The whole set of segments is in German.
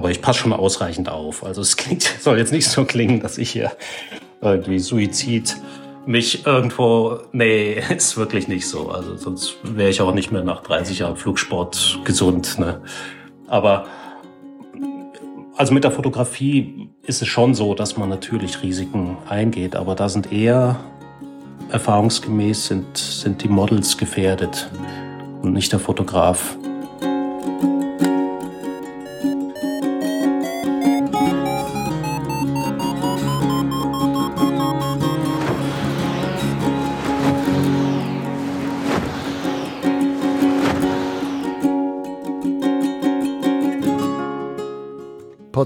aber ich passe schon ausreichend auf. Also es klingt, soll jetzt nicht so klingen, dass ich hier irgendwie Suizid mich irgendwo, nee, ist wirklich nicht so. Also sonst wäre ich auch nicht mehr nach 30 Jahren Flugsport gesund. Ne? Aber also mit der Fotografie ist es schon so, dass man natürlich Risiken eingeht, aber da sind eher erfahrungsgemäß sind, sind die Models gefährdet und nicht der Fotograf.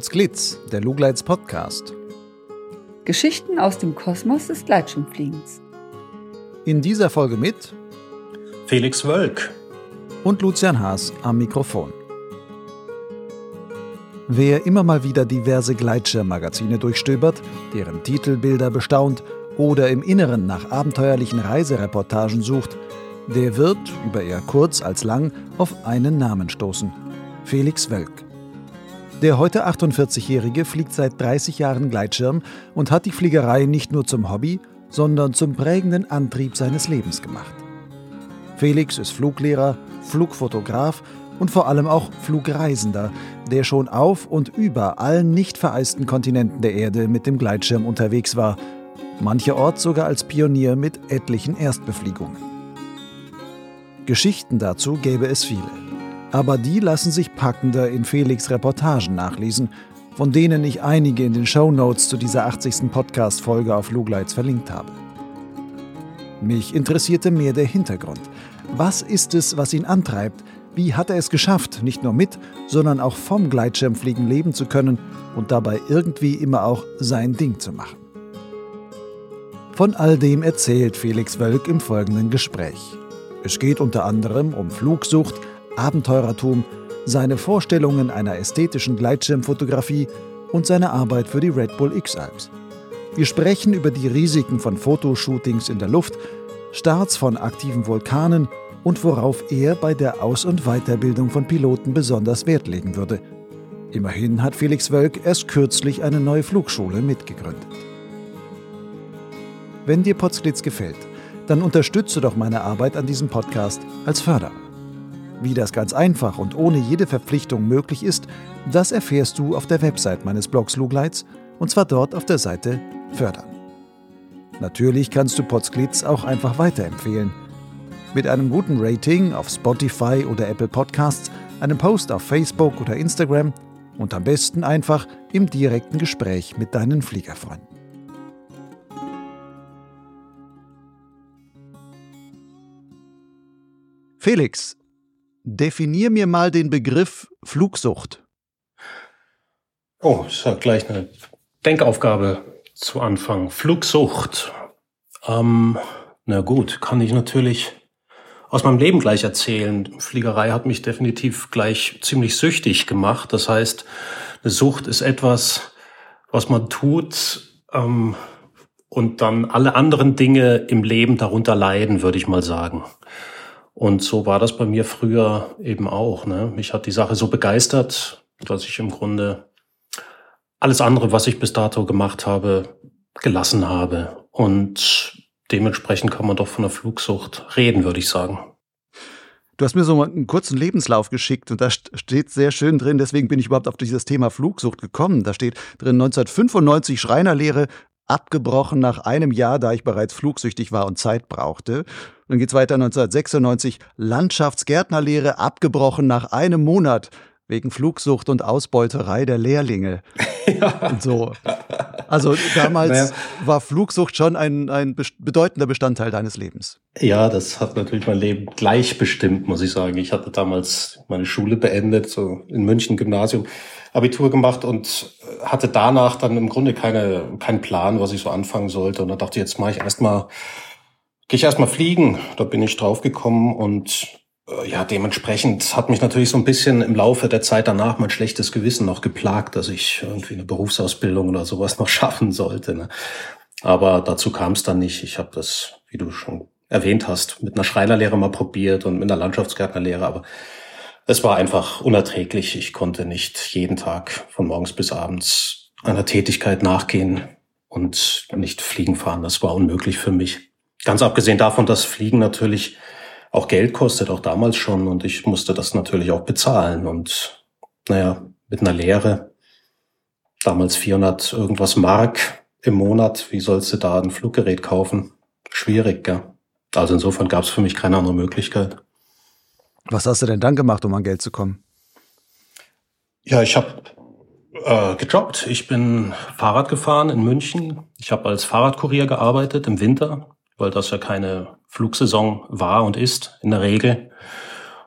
Potsglitz, der Lugleits Podcast. Geschichten aus dem Kosmos des Gleitschirmfliegens. In dieser Folge mit Felix Wölk und Lucian Haas am Mikrofon. Wer immer mal wieder diverse Gleitschirmmagazine durchstöbert, deren Titelbilder bestaunt oder im Inneren nach abenteuerlichen Reisereportagen sucht, der wird, über eher kurz als lang, auf einen Namen stoßen. Felix Wölk. Der heute 48-Jährige fliegt seit 30 Jahren Gleitschirm und hat die Fliegerei nicht nur zum Hobby, sondern zum prägenden Antrieb seines Lebens gemacht. Felix ist Fluglehrer, Flugfotograf und vor allem auch Flugreisender, der schon auf und über allen nicht vereisten Kontinenten der Erde mit dem Gleitschirm unterwegs war, mancherorts sogar als Pionier mit etlichen Erstbefliegungen. Geschichten dazu gäbe es viele aber die lassen sich packender in Felix Reportagen nachlesen, von denen ich einige in den Show Notes zu dieser 80. Podcast-Folge auf Lugleits verlinkt habe. Mich interessierte mehr der Hintergrund. Was ist es, was ihn antreibt? Wie hat er es geschafft, nicht nur mit, sondern auch vom Gleitschirmfliegen leben zu können und dabei irgendwie immer auch sein Ding zu machen? Von all dem erzählt Felix Wölk im folgenden Gespräch. Es geht unter anderem um Flugsucht, Abenteurertum, seine Vorstellungen einer ästhetischen Gleitschirmfotografie und seine Arbeit für die Red Bull X-Alps. Wir sprechen über die Risiken von Fotoshootings in der Luft, Starts von aktiven Vulkanen und worauf er bei der Aus- und Weiterbildung von Piloten besonders Wert legen würde. Immerhin hat Felix Wölk erst kürzlich eine neue Flugschule mitgegründet. Wenn dir Potsglitz gefällt, dann unterstütze doch meine Arbeit an diesem Podcast als Förderer. Wie das ganz einfach und ohne jede Verpflichtung möglich ist, das erfährst du auf der Website meines Blogs Lugleits und zwar dort auf der Seite Fördern. Natürlich kannst du Potsglitz auch einfach weiterempfehlen. Mit einem guten Rating auf Spotify oder Apple Podcasts, einem Post auf Facebook oder Instagram und am besten einfach im direkten Gespräch mit deinen Fliegerfreunden. Felix, Definier mir mal den Begriff Flugsucht. Oh, ist ja gleich eine Denkaufgabe zu Anfang. Flugsucht. Ähm, na gut, kann ich natürlich aus meinem Leben gleich erzählen. Fliegerei hat mich definitiv gleich ziemlich süchtig gemacht. Das heißt, eine Sucht ist etwas, was man tut ähm, und dann alle anderen Dinge im Leben darunter leiden, würde ich mal sagen. Und so war das bei mir früher eben auch. Ne? Mich hat die Sache so begeistert, dass ich im Grunde alles andere, was ich bis dato gemacht habe, gelassen habe. Und dementsprechend kann man doch von der Flugsucht reden, würde ich sagen. Du hast mir so einen kurzen Lebenslauf geschickt und da steht sehr schön drin, deswegen bin ich überhaupt auf dieses Thema Flugsucht gekommen. Da steht drin 1995 Schreinerlehre, abgebrochen nach einem Jahr, da ich bereits flugsüchtig war und Zeit brauchte. Dann geht's weiter 1996, Landschaftsgärtnerlehre abgebrochen nach einem Monat wegen Flugsucht und Ausbeuterei der Lehrlinge. Ja. Und so. Also damals naja. war Flugsucht schon ein, ein bedeutender Bestandteil deines Lebens. Ja, das hat natürlich mein Leben gleich bestimmt, muss ich sagen. Ich hatte damals meine Schule beendet, so in München Gymnasium, Abitur gemacht und hatte danach dann im Grunde keine, keinen Plan, was ich so anfangen sollte. Und da dachte ich, jetzt mache ich erstmal, gehe ich erstmal fliegen. Da bin ich draufgekommen und äh, ja, dementsprechend hat mich natürlich so ein bisschen im Laufe der Zeit danach mein schlechtes Gewissen noch geplagt, dass ich irgendwie eine Berufsausbildung oder sowas noch schaffen sollte. Ne? Aber dazu kam es dann nicht. Ich habe das, wie du schon erwähnt hast, mit einer Schreinerlehre mal probiert und mit einer Landschaftsgärtnerlehre, aber es war einfach unerträglich. Ich konnte nicht jeden Tag von morgens bis abends einer Tätigkeit nachgehen und nicht fliegen fahren. Das war unmöglich für mich. Ganz abgesehen davon, dass Fliegen natürlich auch Geld kostet, auch damals schon. Und ich musste das natürlich auch bezahlen. Und naja, mit einer Lehre, damals 400 irgendwas Mark im Monat, wie sollst du da ein Fluggerät kaufen? Schwierig, ja. Also insofern gab es für mich keine andere Möglichkeit. Was hast du denn dann gemacht, um an Geld zu kommen? Ja, ich habe äh, gejobbt. Ich bin Fahrrad gefahren in München. Ich habe als Fahrradkurier gearbeitet im Winter, weil das ja keine Flugsaison war und ist in der Regel.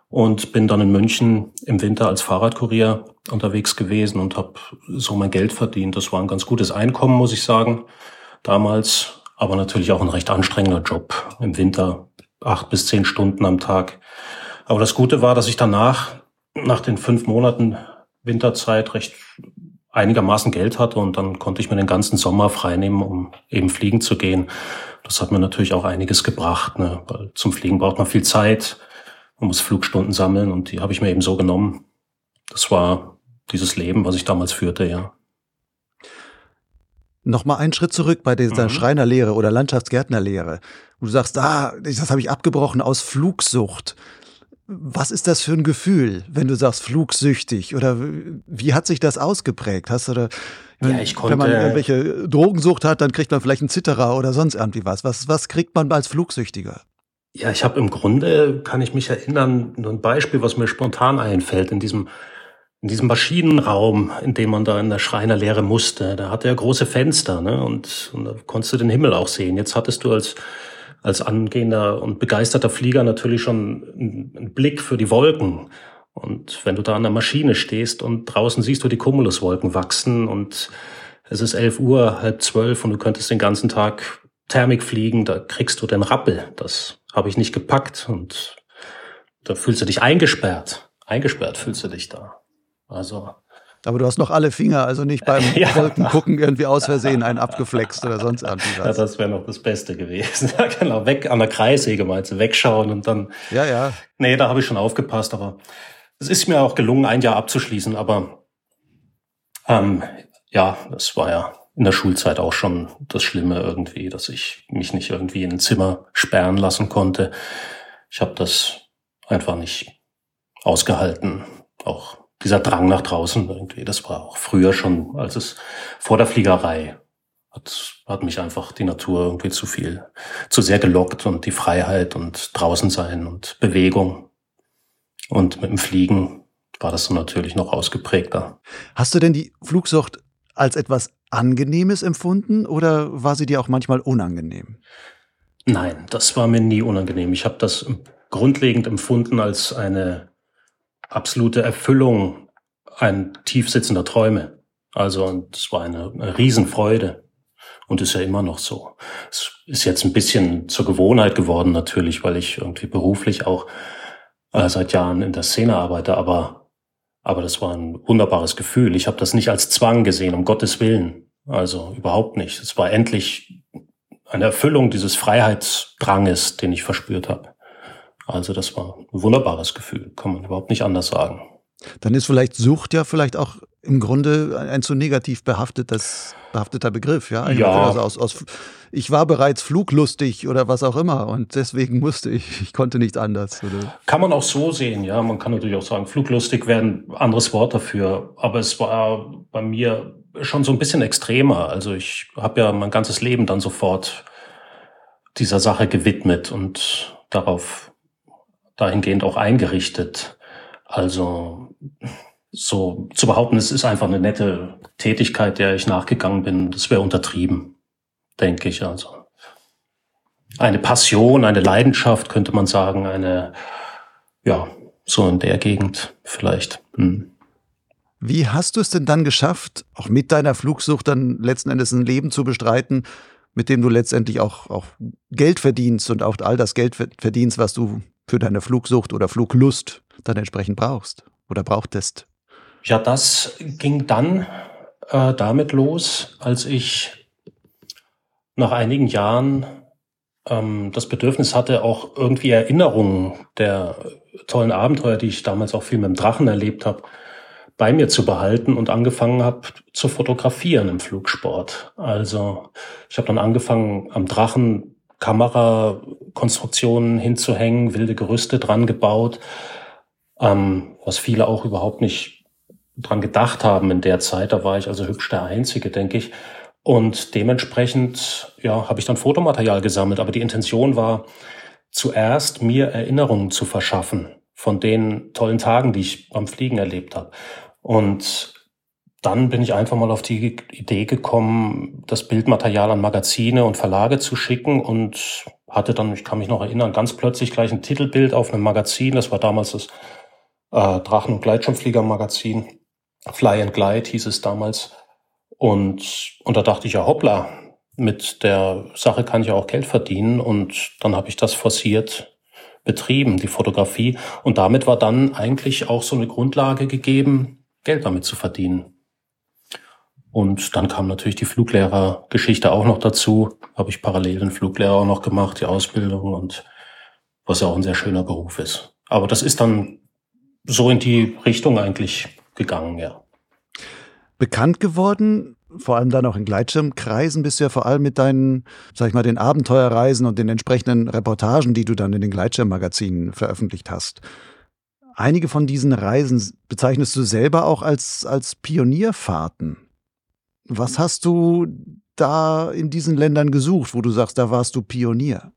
Und bin dann in München im Winter als Fahrradkurier unterwegs gewesen und habe so mein Geld verdient. Das war ein ganz gutes Einkommen, muss ich sagen, damals. Aber natürlich auch ein recht anstrengender Job im Winter, acht bis zehn Stunden am Tag. Aber das Gute war, dass ich danach, nach den fünf Monaten Winterzeit, recht einigermaßen Geld hatte und dann konnte ich mir den ganzen Sommer freinehmen, um eben fliegen zu gehen. Das hat mir natürlich auch einiges gebracht, ne? weil zum Fliegen braucht man viel Zeit, man muss Flugstunden sammeln und die habe ich mir eben so genommen. Das war dieses Leben, was ich damals führte, ja. Nochmal einen Schritt zurück bei dieser mhm. Schreinerlehre oder Landschaftsgärtnerlehre, wo du sagst, ah, das habe ich abgebrochen aus Flugsucht. Was ist das für ein Gefühl, wenn du sagst flugsüchtig? Oder wie hat sich das ausgeprägt? Hast du da, ja, ich konnte, wenn man irgendwelche Drogensucht hat, dann kriegt man vielleicht einen Zitterer oder sonst irgendwie was. Was, was kriegt man als Flugsüchtiger? Ja, ich habe im Grunde, kann ich mich erinnern, nur ein Beispiel, was mir spontan einfällt, in diesem, in diesem Maschinenraum, in dem man da in der Schreinerlehre musste. Da hatte er große Fenster, ne? Und, und da konntest du den Himmel auch sehen. Jetzt hattest du als als angehender und begeisterter Flieger natürlich schon einen Blick für die Wolken. Und wenn du da an der Maschine stehst und draußen siehst du die Cumuluswolken wachsen und es ist elf Uhr, halb zwölf und du könntest den ganzen Tag Thermik fliegen, da kriegst du den Rappel. Das habe ich nicht gepackt und da fühlst du dich eingesperrt. Eingesperrt fühlst du dich da. Also aber du hast noch alle Finger, also nicht beim ja. Gucken irgendwie aus Versehen einen abgeflext oder sonst irgendwas. Ja, das wäre noch das Beste gewesen. Ja, genau, weg an der Kreissäge meinst du, wegschauen und dann. Ja, ja. Nee, da habe ich schon aufgepasst, aber es ist mir auch gelungen, ein Jahr abzuschließen, aber ähm, ja, das war ja in der Schulzeit auch schon das Schlimme irgendwie, dass ich mich nicht irgendwie in ein Zimmer sperren lassen konnte. Ich habe das einfach nicht ausgehalten, auch dieser Drang nach draußen irgendwie, das war auch früher schon, als es vor der Fliegerei hat, hat mich einfach die Natur irgendwie zu viel, zu sehr gelockt und die Freiheit und draußen sein und Bewegung. Und mit dem Fliegen war das so natürlich noch ausgeprägter. Hast du denn die Flugsucht als etwas Angenehmes empfunden oder war sie dir auch manchmal unangenehm? Nein, das war mir nie unangenehm. Ich habe das grundlegend empfunden als eine absolute Erfüllung ein tiefsitzender Träume. Also, und es war eine, eine Riesenfreude. Und ist ja immer noch so. Es ist jetzt ein bisschen zur Gewohnheit geworden natürlich, weil ich irgendwie beruflich auch äh, seit Jahren in der Szene arbeite, aber, aber das war ein wunderbares Gefühl. Ich habe das nicht als Zwang gesehen, um Gottes Willen. Also überhaupt nicht. Es war endlich eine Erfüllung dieses Freiheitsdranges, den ich verspürt habe. Also das war ein wunderbares Gefühl, kann man überhaupt nicht anders sagen. Dann ist vielleicht Sucht ja vielleicht auch im Grunde ein zu negativ behaftetes, behafteter Begriff, ja? ja. Also aus, aus, ich war bereits fluglustig oder was auch immer und deswegen musste ich, ich konnte nichts anders. Oder? Kann man auch so sehen, ja. Man kann natürlich auch sagen, fluglustig wäre ein anderes Wort dafür, aber es war bei mir schon so ein bisschen extremer. Also ich habe ja mein ganzes Leben dann sofort dieser Sache gewidmet und darauf dahingehend auch eingerichtet. Also so zu behaupten, es ist einfach eine nette Tätigkeit, der ich nachgegangen bin, das wäre untertrieben, denke ich. Also eine Passion, eine Leidenschaft könnte man sagen, eine ja so in der Gegend vielleicht. Hm. Wie hast du es denn dann geschafft, auch mit deiner Flugsucht dann letzten Endes ein Leben zu bestreiten, mit dem du letztendlich auch, auch Geld verdienst und auch all das Geld verdienst, was du für deine Flugsucht oder Fluglust dann entsprechend brauchst oder brauchtest? Ja, das ging dann äh, damit los, als ich nach einigen Jahren ähm, das Bedürfnis hatte, auch irgendwie Erinnerungen der tollen Abenteuer, die ich damals auch viel mit dem Drachen erlebt habe, bei mir zu behalten und angefangen habe zu fotografieren im Flugsport. Also ich habe dann angefangen am Drachen Kamerakonstruktionen hinzuhängen, wilde Gerüste dran gebaut, ähm, was viele auch überhaupt nicht dran gedacht haben in der Zeit. Da war ich also hübsch der Einzige, denke ich. Und dementsprechend ja, habe ich dann Fotomaterial gesammelt. Aber die Intention war zuerst, mir Erinnerungen zu verschaffen von den tollen Tagen, die ich beim Fliegen erlebt habe. Und dann bin ich einfach mal auf die Idee gekommen, das Bildmaterial an Magazine und Verlage zu schicken und hatte dann, ich kann mich noch erinnern, ganz plötzlich gleich ein Titelbild auf einem Magazin. Das war damals das äh, Drachen- und Gleitschirmflieger-Magazin. Fly and Glide hieß es damals. Und, und da dachte ich ja, hoppla, mit der Sache kann ich ja auch Geld verdienen. Und dann habe ich das forciert betrieben, die Fotografie. Und damit war dann eigentlich auch so eine Grundlage gegeben, Geld damit zu verdienen. Und dann kam natürlich die Fluglehrergeschichte auch noch dazu. Habe ich parallel den Fluglehrer auch noch gemacht, die Ausbildung und was ja auch ein sehr schöner Beruf ist. Aber das ist dann so in die Richtung eigentlich gegangen, ja. Bekannt geworden, vor allem dann auch in Gleitschirmkreisen, bist du ja vor allem mit deinen, sag ich mal, den Abenteuerreisen und den entsprechenden Reportagen, die du dann in den Gleitschirmmagazinen veröffentlicht hast. Einige von diesen Reisen bezeichnest du selber auch als, als Pionierfahrten. Was hast du da in diesen Ländern gesucht, wo du sagst, da warst du Pionier?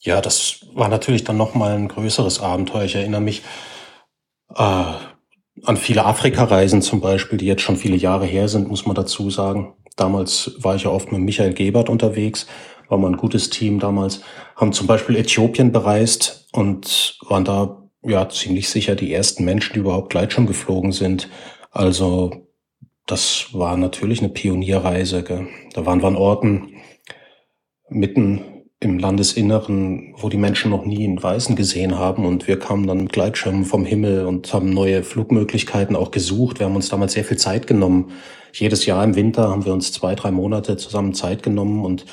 Ja, das war natürlich dann nochmal ein größeres Abenteuer. Ich erinnere mich äh, an viele Afrika-Reisen zum Beispiel, die jetzt schon viele Jahre her sind, muss man dazu sagen. Damals war ich ja oft mit Michael Gebert unterwegs, war mal ein gutes Team damals, haben zum Beispiel Äthiopien bereist und waren da ja ziemlich sicher die ersten Menschen, die überhaupt Gleitschirm geflogen sind. Also das war natürlich eine Pionierreise. Gell? Da waren wir an Orten mitten im Landesinneren, wo die Menschen noch nie einen Weißen gesehen haben. Und wir kamen dann mit Gleitschirmen vom Himmel und haben neue Flugmöglichkeiten auch gesucht. Wir haben uns damals sehr viel Zeit genommen. Jedes Jahr im Winter haben wir uns zwei, drei Monate zusammen Zeit genommen und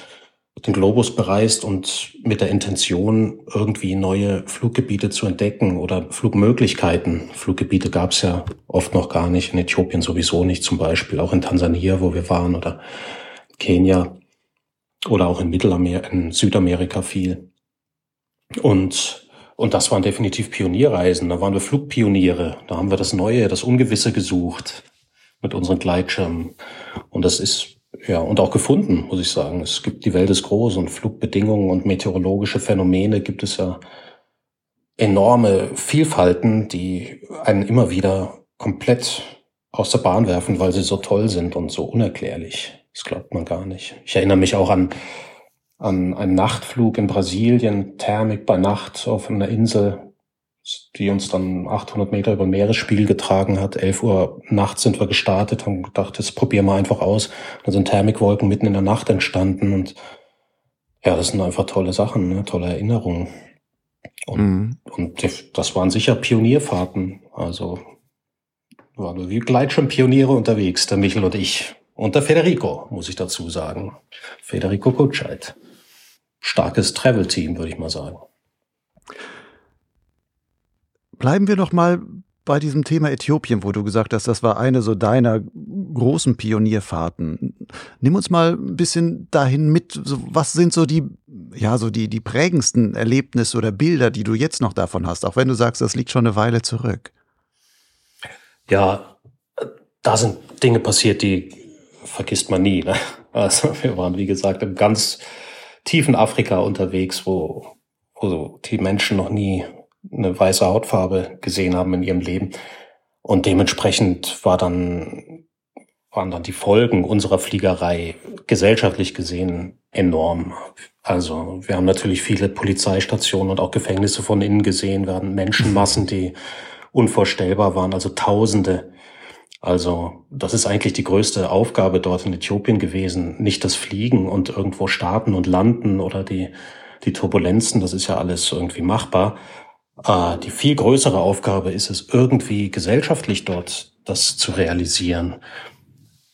den Globus bereist und mit der Intention, irgendwie neue Fluggebiete zu entdecken oder Flugmöglichkeiten. Fluggebiete gab es ja oft noch gar nicht, in Äthiopien sowieso nicht zum Beispiel, auch in Tansania, wo wir waren, oder Kenia oder auch in Mittelamerika, in Südamerika viel. Und, und das waren definitiv Pionierreisen. Da waren wir Flugpioniere. Da haben wir das Neue, das Ungewisse gesucht mit unseren Gleitschirmen. Und das ist ja, und auch gefunden, muss ich sagen. Es gibt, die Welt ist groß und Flugbedingungen und meteorologische Phänomene gibt es ja enorme Vielfalten, die einen immer wieder komplett aus der Bahn werfen, weil sie so toll sind und so unerklärlich. Das glaubt man gar nicht. Ich erinnere mich auch an, an einen Nachtflug in Brasilien, Thermik bei Nacht auf einer Insel die uns dann 800 Meter über Meeresspiegel getragen hat. 11 Uhr nachts sind wir gestartet, haben gedacht, das probieren wir einfach aus. Dann sind Thermikwolken mitten in der Nacht entstanden und ja, das sind einfach tolle Sachen, ne? tolle Erinnerungen. Und, mhm. und das waren sicher Pionierfahrten. Also waren wir wie Gleitschirmpioniere unterwegs, der Michel und ich. Und der Federico, muss ich dazu sagen. Federico Kutscheit. Starkes Travel-Team, würde ich mal sagen. Bleiben wir noch mal bei diesem Thema Äthiopien, wo du gesagt hast, das war eine so deiner großen Pionierfahrten. Nimm uns mal ein bisschen dahin mit. So, was sind so die, ja, so die, die prägendsten Erlebnisse oder Bilder, die du jetzt noch davon hast, auch wenn du sagst, das liegt schon eine Weile zurück? Ja, da sind Dinge passiert, die vergisst man nie. Ne? Also wir waren, wie gesagt, im ganz tiefen Afrika unterwegs, wo, wo die Menschen noch nie eine weiße Hautfarbe gesehen haben in ihrem Leben. Und dementsprechend war dann, waren dann die Folgen unserer Fliegerei gesellschaftlich gesehen enorm. Also wir haben natürlich viele Polizeistationen und auch Gefängnisse von innen gesehen. Wir hatten Menschenmassen, die unvorstellbar waren, also Tausende. Also das ist eigentlich die größte Aufgabe dort in Äthiopien gewesen. Nicht das Fliegen und irgendwo starten und landen oder die, die Turbulenzen, das ist ja alles irgendwie machbar. Äh, die viel größere Aufgabe ist es, irgendwie gesellschaftlich dort das zu realisieren,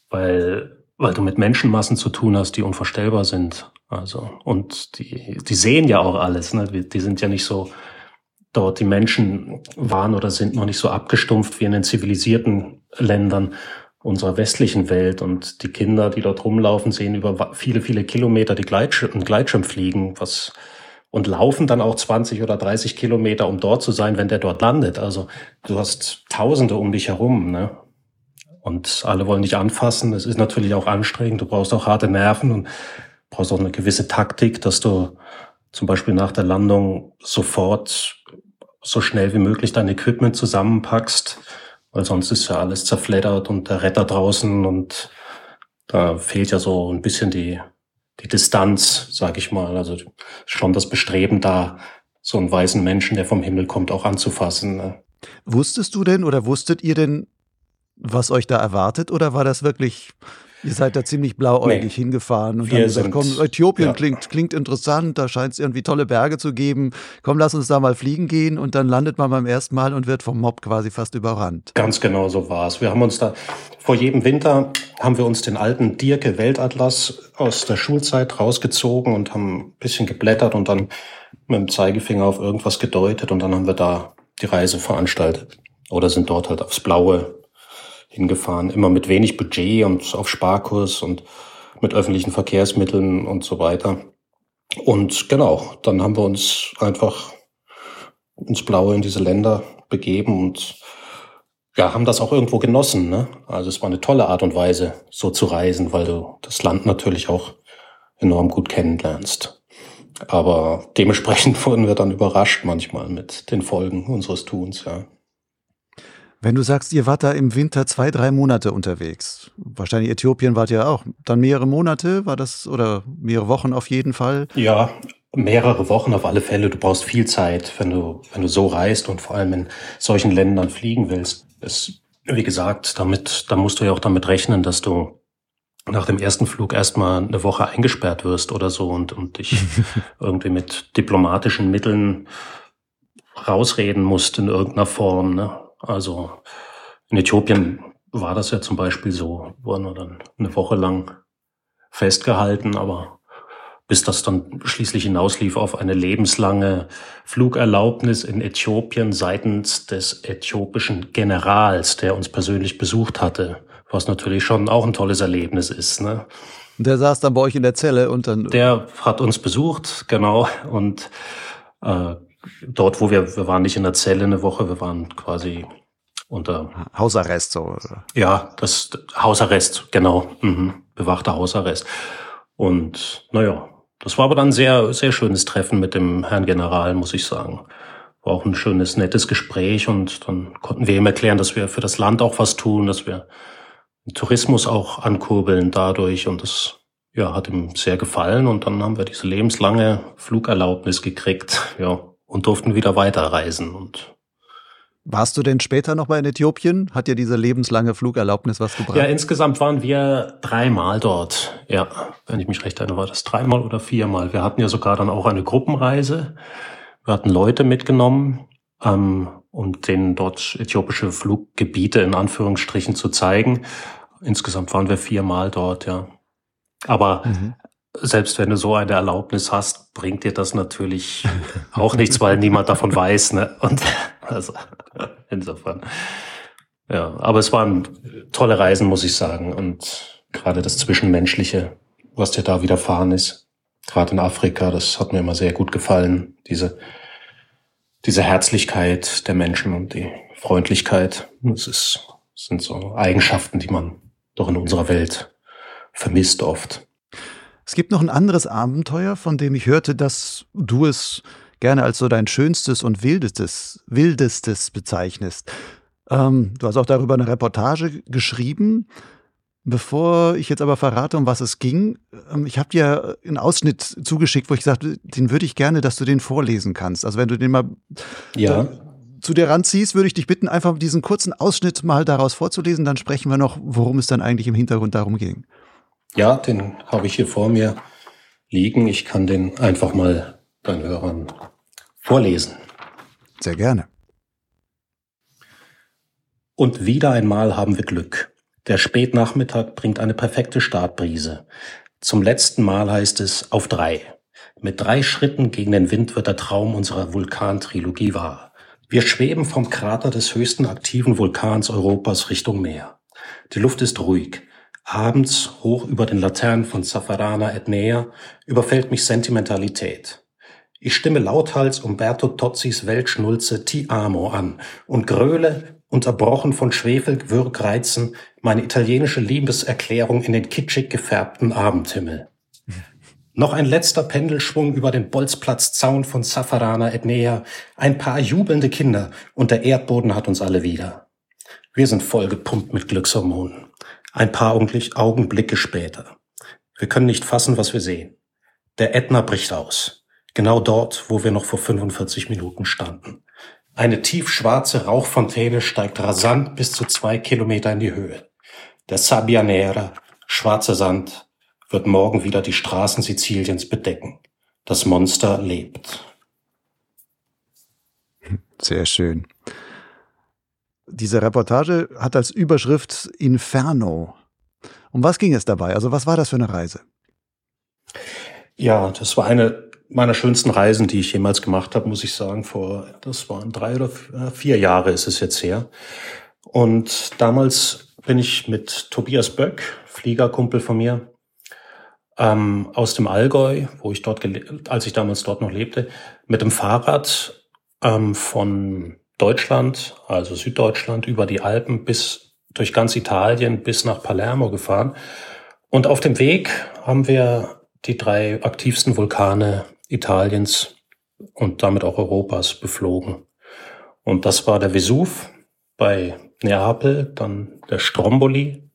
weil, weil du mit Menschenmassen zu tun hast, die unvorstellbar sind. Also, und die, die sehen ja auch alles, ne? Die sind ja nicht so, dort die Menschen waren oder sind noch nicht so abgestumpft wie in den zivilisierten Ländern unserer westlichen Welt. Und die Kinder, die dort rumlaufen, sehen über viele, viele Kilometer die Gleitschirm, Gleitschirm fliegen, was und laufen dann auch 20 oder 30 Kilometer, um dort zu sein, wenn der dort landet. Also du hast Tausende um dich herum, ne? Und alle wollen dich anfassen. Es ist natürlich auch anstrengend. Du brauchst auch harte Nerven und brauchst auch eine gewisse Taktik, dass du zum Beispiel nach der Landung sofort so schnell wie möglich dein Equipment zusammenpackst, weil sonst ist ja alles zerfleddert und der Retter draußen und da fehlt ja so ein bisschen die, die Distanz, sag ich mal. Also schon das Bestreben da, so einen weißen Menschen, der vom Himmel kommt, auch anzufassen. Ne? Wusstest du denn oder wusstet ihr denn, was euch da erwartet oder war das wirklich Ihr seid da ziemlich blauäugig nee. hingefahren und Wir haben gesagt, komm, Äthiopien ja. klingt, klingt interessant, da scheint es irgendwie tolle Berge zu geben. Komm, lass uns da mal fliegen gehen und dann landet man beim ersten Mal und wird vom Mob quasi fast überrannt. Ganz genau so war es. Wir haben uns da, vor jedem Winter haben wir uns den alten Dirke Weltatlas aus der Schulzeit rausgezogen und haben ein bisschen geblättert und dann mit dem Zeigefinger auf irgendwas gedeutet und dann haben wir da die Reise veranstaltet. Oder sind dort halt aufs Blaue hingefahren, immer mit wenig Budget und auf Sparkurs und mit öffentlichen Verkehrsmitteln und so weiter. Und genau, dann haben wir uns einfach ins Blaue in diese Länder begeben und ja, haben das auch irgendwo genossen. Ne? Also es war eine tolle Art und Weise, so zu reisen, weil du das Land natürlich auch enorm gut kennenlernst. Aber dementsprechend wurden wir dann überrascht manchmal mit den Folgen unseres Tuns, ja. Wenn du sagst, ihr wart da im Winter zwei, drei Monate unterwegs, wahrscheinlich Äthiopien wart ihr auch, dann mehrere Monate war das oder mehrere Wochen auf jeden Fall? Ja, mehrere Wochen auf alle Fälle. Du brauchst viel Zeit, wenn du, wenn du so reist und vor allem in solchen Ländern fliegen willst. Es, wie gesagt, damit, da musst du ja auch damit rechnen, dass du nach dem ersten Flug erstmal eine Woche eingesperrt wirst oder so und, und dich irgendwie mit diplomatischen Mitteln rausreden musst in irgendeiner Form. Ne? Also in Äthiopien war das ja zum Beispiel so, wurden wir dann eine Woche lang festgehalten, aber bis das dann schließlich hinauslief auf eine lebenslange Flugerlaubnis in Äthiopien seitens des äthiopischen Generals, der uns persönlich besucht hatte, was natürlich schon auch ein tolles Erlebnis ist. Ne? Der saß dann bei euch in der Zelle und dann. Der hat uns besucht, genau, und äh, dort, wo wir, wir waren nicht in der Zelle eine Woche, wir waren quasi unter Hausarrest so. Oder? Ja, das Hausarrest, genau, mhm. bewachter Hausarrest. Und naja, das war aber dann sehr, sehr schönes Treffen mit dem Herrn General, muss ich sagen. War auch ein schönes, nettes Gespräch und dann konnten wir ihm erklären, dass wir für das Land auch was tun, dass wir Tourismus auch ankurbeln dadurch und das ja, hat ihm sehr gefallen und dann haben wir diese lebenslange Flugerlaubnis gekriegt, ja, und durften wieder weiterreisen. Und warst du denn später noch mal in Äthiopien? Hat dir diese lebenslange Flugerlaubnis was gebracht? Ja, insgesamt waren wir dreimal dort. Ja, wenn ich mich recht erinnere, war das dreimal oder viermal. Wir hatten ja sogar dann auch eine Gruppenreise. Wir hatten Leute mitgenommen, ähm, um denen dort äthiopische Fluggebiete in Anführungsstrichen zu zeigen. Insgesamt waren wir viermal dort, ja. Aber mhm selbst wenn du so eine Erlaubnis hast, bringt dir das natürlich auch nichts, weil niemand davon weiß. Ne? Und also insofern. Ja, aber es waren tolle Reisen, muss ich sagen. Und gerade das Zwischenmenschliche, was dir da widerfahren ist, gerade in Afrika, das hat mir immer sehr gut gefallen. Diese, diese Herzlichkeit der Menschen und die Freundlichkeit. Das ist, das sind so Eigenschaften, die man doch in unserer Welt vermisst oft. Es gibt noch ein anderes Abenteuer, von dem ich hörte, dass du es gerne als so dein schönstes und wildestes, wildestes bezeichnest. Ähm, du hast auch darüber eine Reportage geschrieben. Bevor ich jetzt aber verrate, um was es ging, ähm, ich habe dir einen Ausschnitt zugeschickt, wo ich sagte, den würde ich gerne, dass du den vorlesen kannst. Also wenn du den mal ja. zu dir ranziehst, würde ich dich bitten, einfach diesen kurzen Ausschnitt mal daraus vorzulesen. Dann sprechen wir noch, worum es dann eigentlich im Hintergrund darum ging. Ja, den habe ich hier vor mir liegen. Ich kann den einfach mal deinen Hörern vorlesen. Sehr gerne. Und wieder einmal haben wir Glück. Der Spätnachmittag bringt eine perfekte Startbrise. Zum letzten Mal heißt es auf drei. Mit drei Schritten gegen den Wind wird der Traum unserer Vulkantrilogie wahr. Wir schweben vom Krater des höchsten aktiven Vulkans Europas Richtung Meer. Die Luft ist ruhig. Abends, hoch über den Laternen von Zafarana Etnea, überfällt mich Sentimentalität. Ich stimme lauthals Umberto Tozzis Weltschnulze Ti Amo an und gröle, unterbrochen von Schwefelwürgreizen, meine italienische Liebeserklärung in den kitschig gefärbten Abendhimmel. Noch ein letzter Pendelschwung über den Bolzplatzzaun von Zafarana Etnea, ein paar jubelnde Kinder und der Erdboden hat uns alle wieder. Wir sind voll gepumpt mit Glückshormonen. Ein paar Augenblicke später. Wir können nicht fassen, was wir sehen. Der Ätna bricht aus. Genau dort, wo wir noch vor 45 Minuten standen. Eine tiefschwarze Rauchfontäne steigt rasant bis zu zwei Kilometer in die Höhe. Der Sabbia Nera, schwarzer Sand, wird morgen wieder die Straßen Siziliens bedecken. Das Monster lebt. Sehr schön. Diese Reportage hat als Überschrift Inferno. Um was ging es dabei? Also was war das für eine Reise? Ja, das war eine meiner schönsten Reisen, die ich jemals gemacht habe, muss ich sagen. Vor, das waren drei oder äh, vier Jahre ist es jetzt her. Und damals bin ich mit Tobias Böck, Fliegerkumpel von mir, ähm, aus dem Allgäu, wo ich dort, als ich damals dort noch lebte, mit dem Fahrrad ähm, von Deutschland, also Süddeutschland, über die Alpen bis durch ganz Italien bis nach Palermo gefahren. Und auf dem Weg haben wir die drei aktivsten Vulkane Italiens und damit auch Europas beflogen. Und das war der Vesuv bei Neapel, dann der Stromboli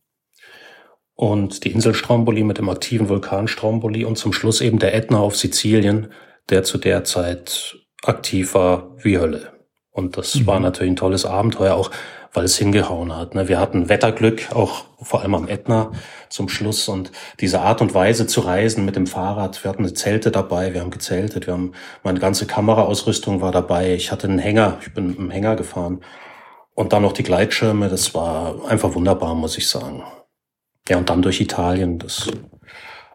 und die Insel Stromboli mit dem aktiven Vulkan Stromboli und zum Schluss eben der Ätna auf Sizilien, der zu der Zeit aktiv war wie Hölle. Und das mhm. war natürlich ein tolles Abenteuer, auch weil es hingehauen hat. Ne? Wir hatten Wetterglück, auch vor allem am Ätna zum Schluss. Und diese Art und Weise zu reisen mit dem Fahrrad, wir hatten Zelte dabei, wir haben gezeltet, wir haben, meine ganze Kameraausrüstung war dabei. Ich hatte einen Hänger, ich bin mit einem Hänger gefahren. Und dann noch die Gleitschirme, das war einfach wunderbar, muss ich sagen. Ja, und dann durch Italien, das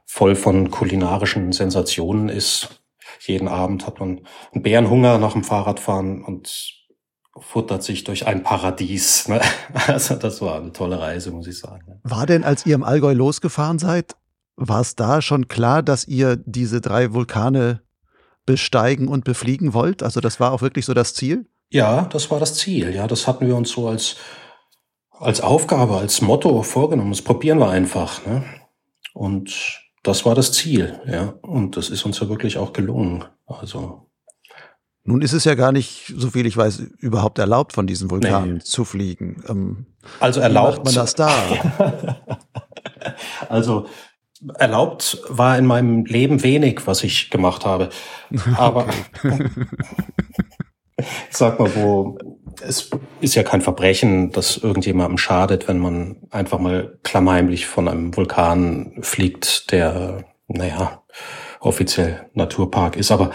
voll von kulinarischen Sensationen ist. Jeden Abend hat man einen Bärenhunger nach dem Fahrradfahren und futtert sich durch ein Paradies. Ne? Also das war eine tolle Reise, muss ich sagen. War denn, als ihr im Allgäu losgefahren seid, war es da schon klar, dass ihr diese drei Vulkane besteigen und befliegen wollt? Also das war auch wirklich so das Ziel? Ja, das war das Ziel. Ja, das hatten wir uns so als, als Aufgabe, als Motto vorgenommen. Das probieren wir einfach. Ne? Und das war das Ziel. Ja, und das ist uns ja wirklich auch gelungen. Also nun ist es ja gar nicht, so viel ich weiß, überhaupt erlaubt, von diesen Vulkanen nee. zu fliegen. Ähm, also erlaubt. Macht man das da? also erlaubt war in meinem Leben wenig, was ich gemacht habe. Aber sag mal, wo es ist ja kein Verbrechen, dass irgendjemandem schadet, wenn man einfach mal klammheimlich von einem Vulkan fliegt, der, naja, offiziell Naturpark ist. Aber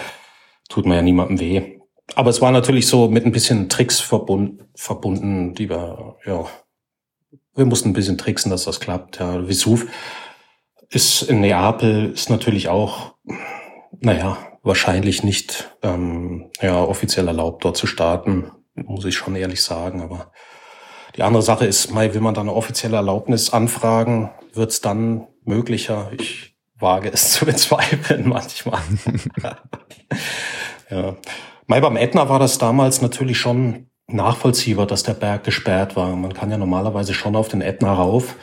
tut man ja niemandem weh. Aber es war natürlich so mit ein bisschen Tricks verbunden, verbunden, die wir, ja, wir mussten ein bisschen tricksen, dass das klappt. Ja, Vesuv ist in Neapel, ist natürlich auch, naja, wahrscheinlich nicht ähm, ja, offiziell erlaubt, dort zu starten, muss ich schon ehrlich sagen. Aber die andere Sache ist, mal will man da eine offizielle Erlaubnis anfragen, wird es dann möglicher. Ich wage es zu bezweifeln manchmal. ja. Mal beim Ätna war das damals natürlich schon nachvollziehbar, dass der Berg gesperrt war. Man kann ja normalerweise schon auf den Ätna rauf,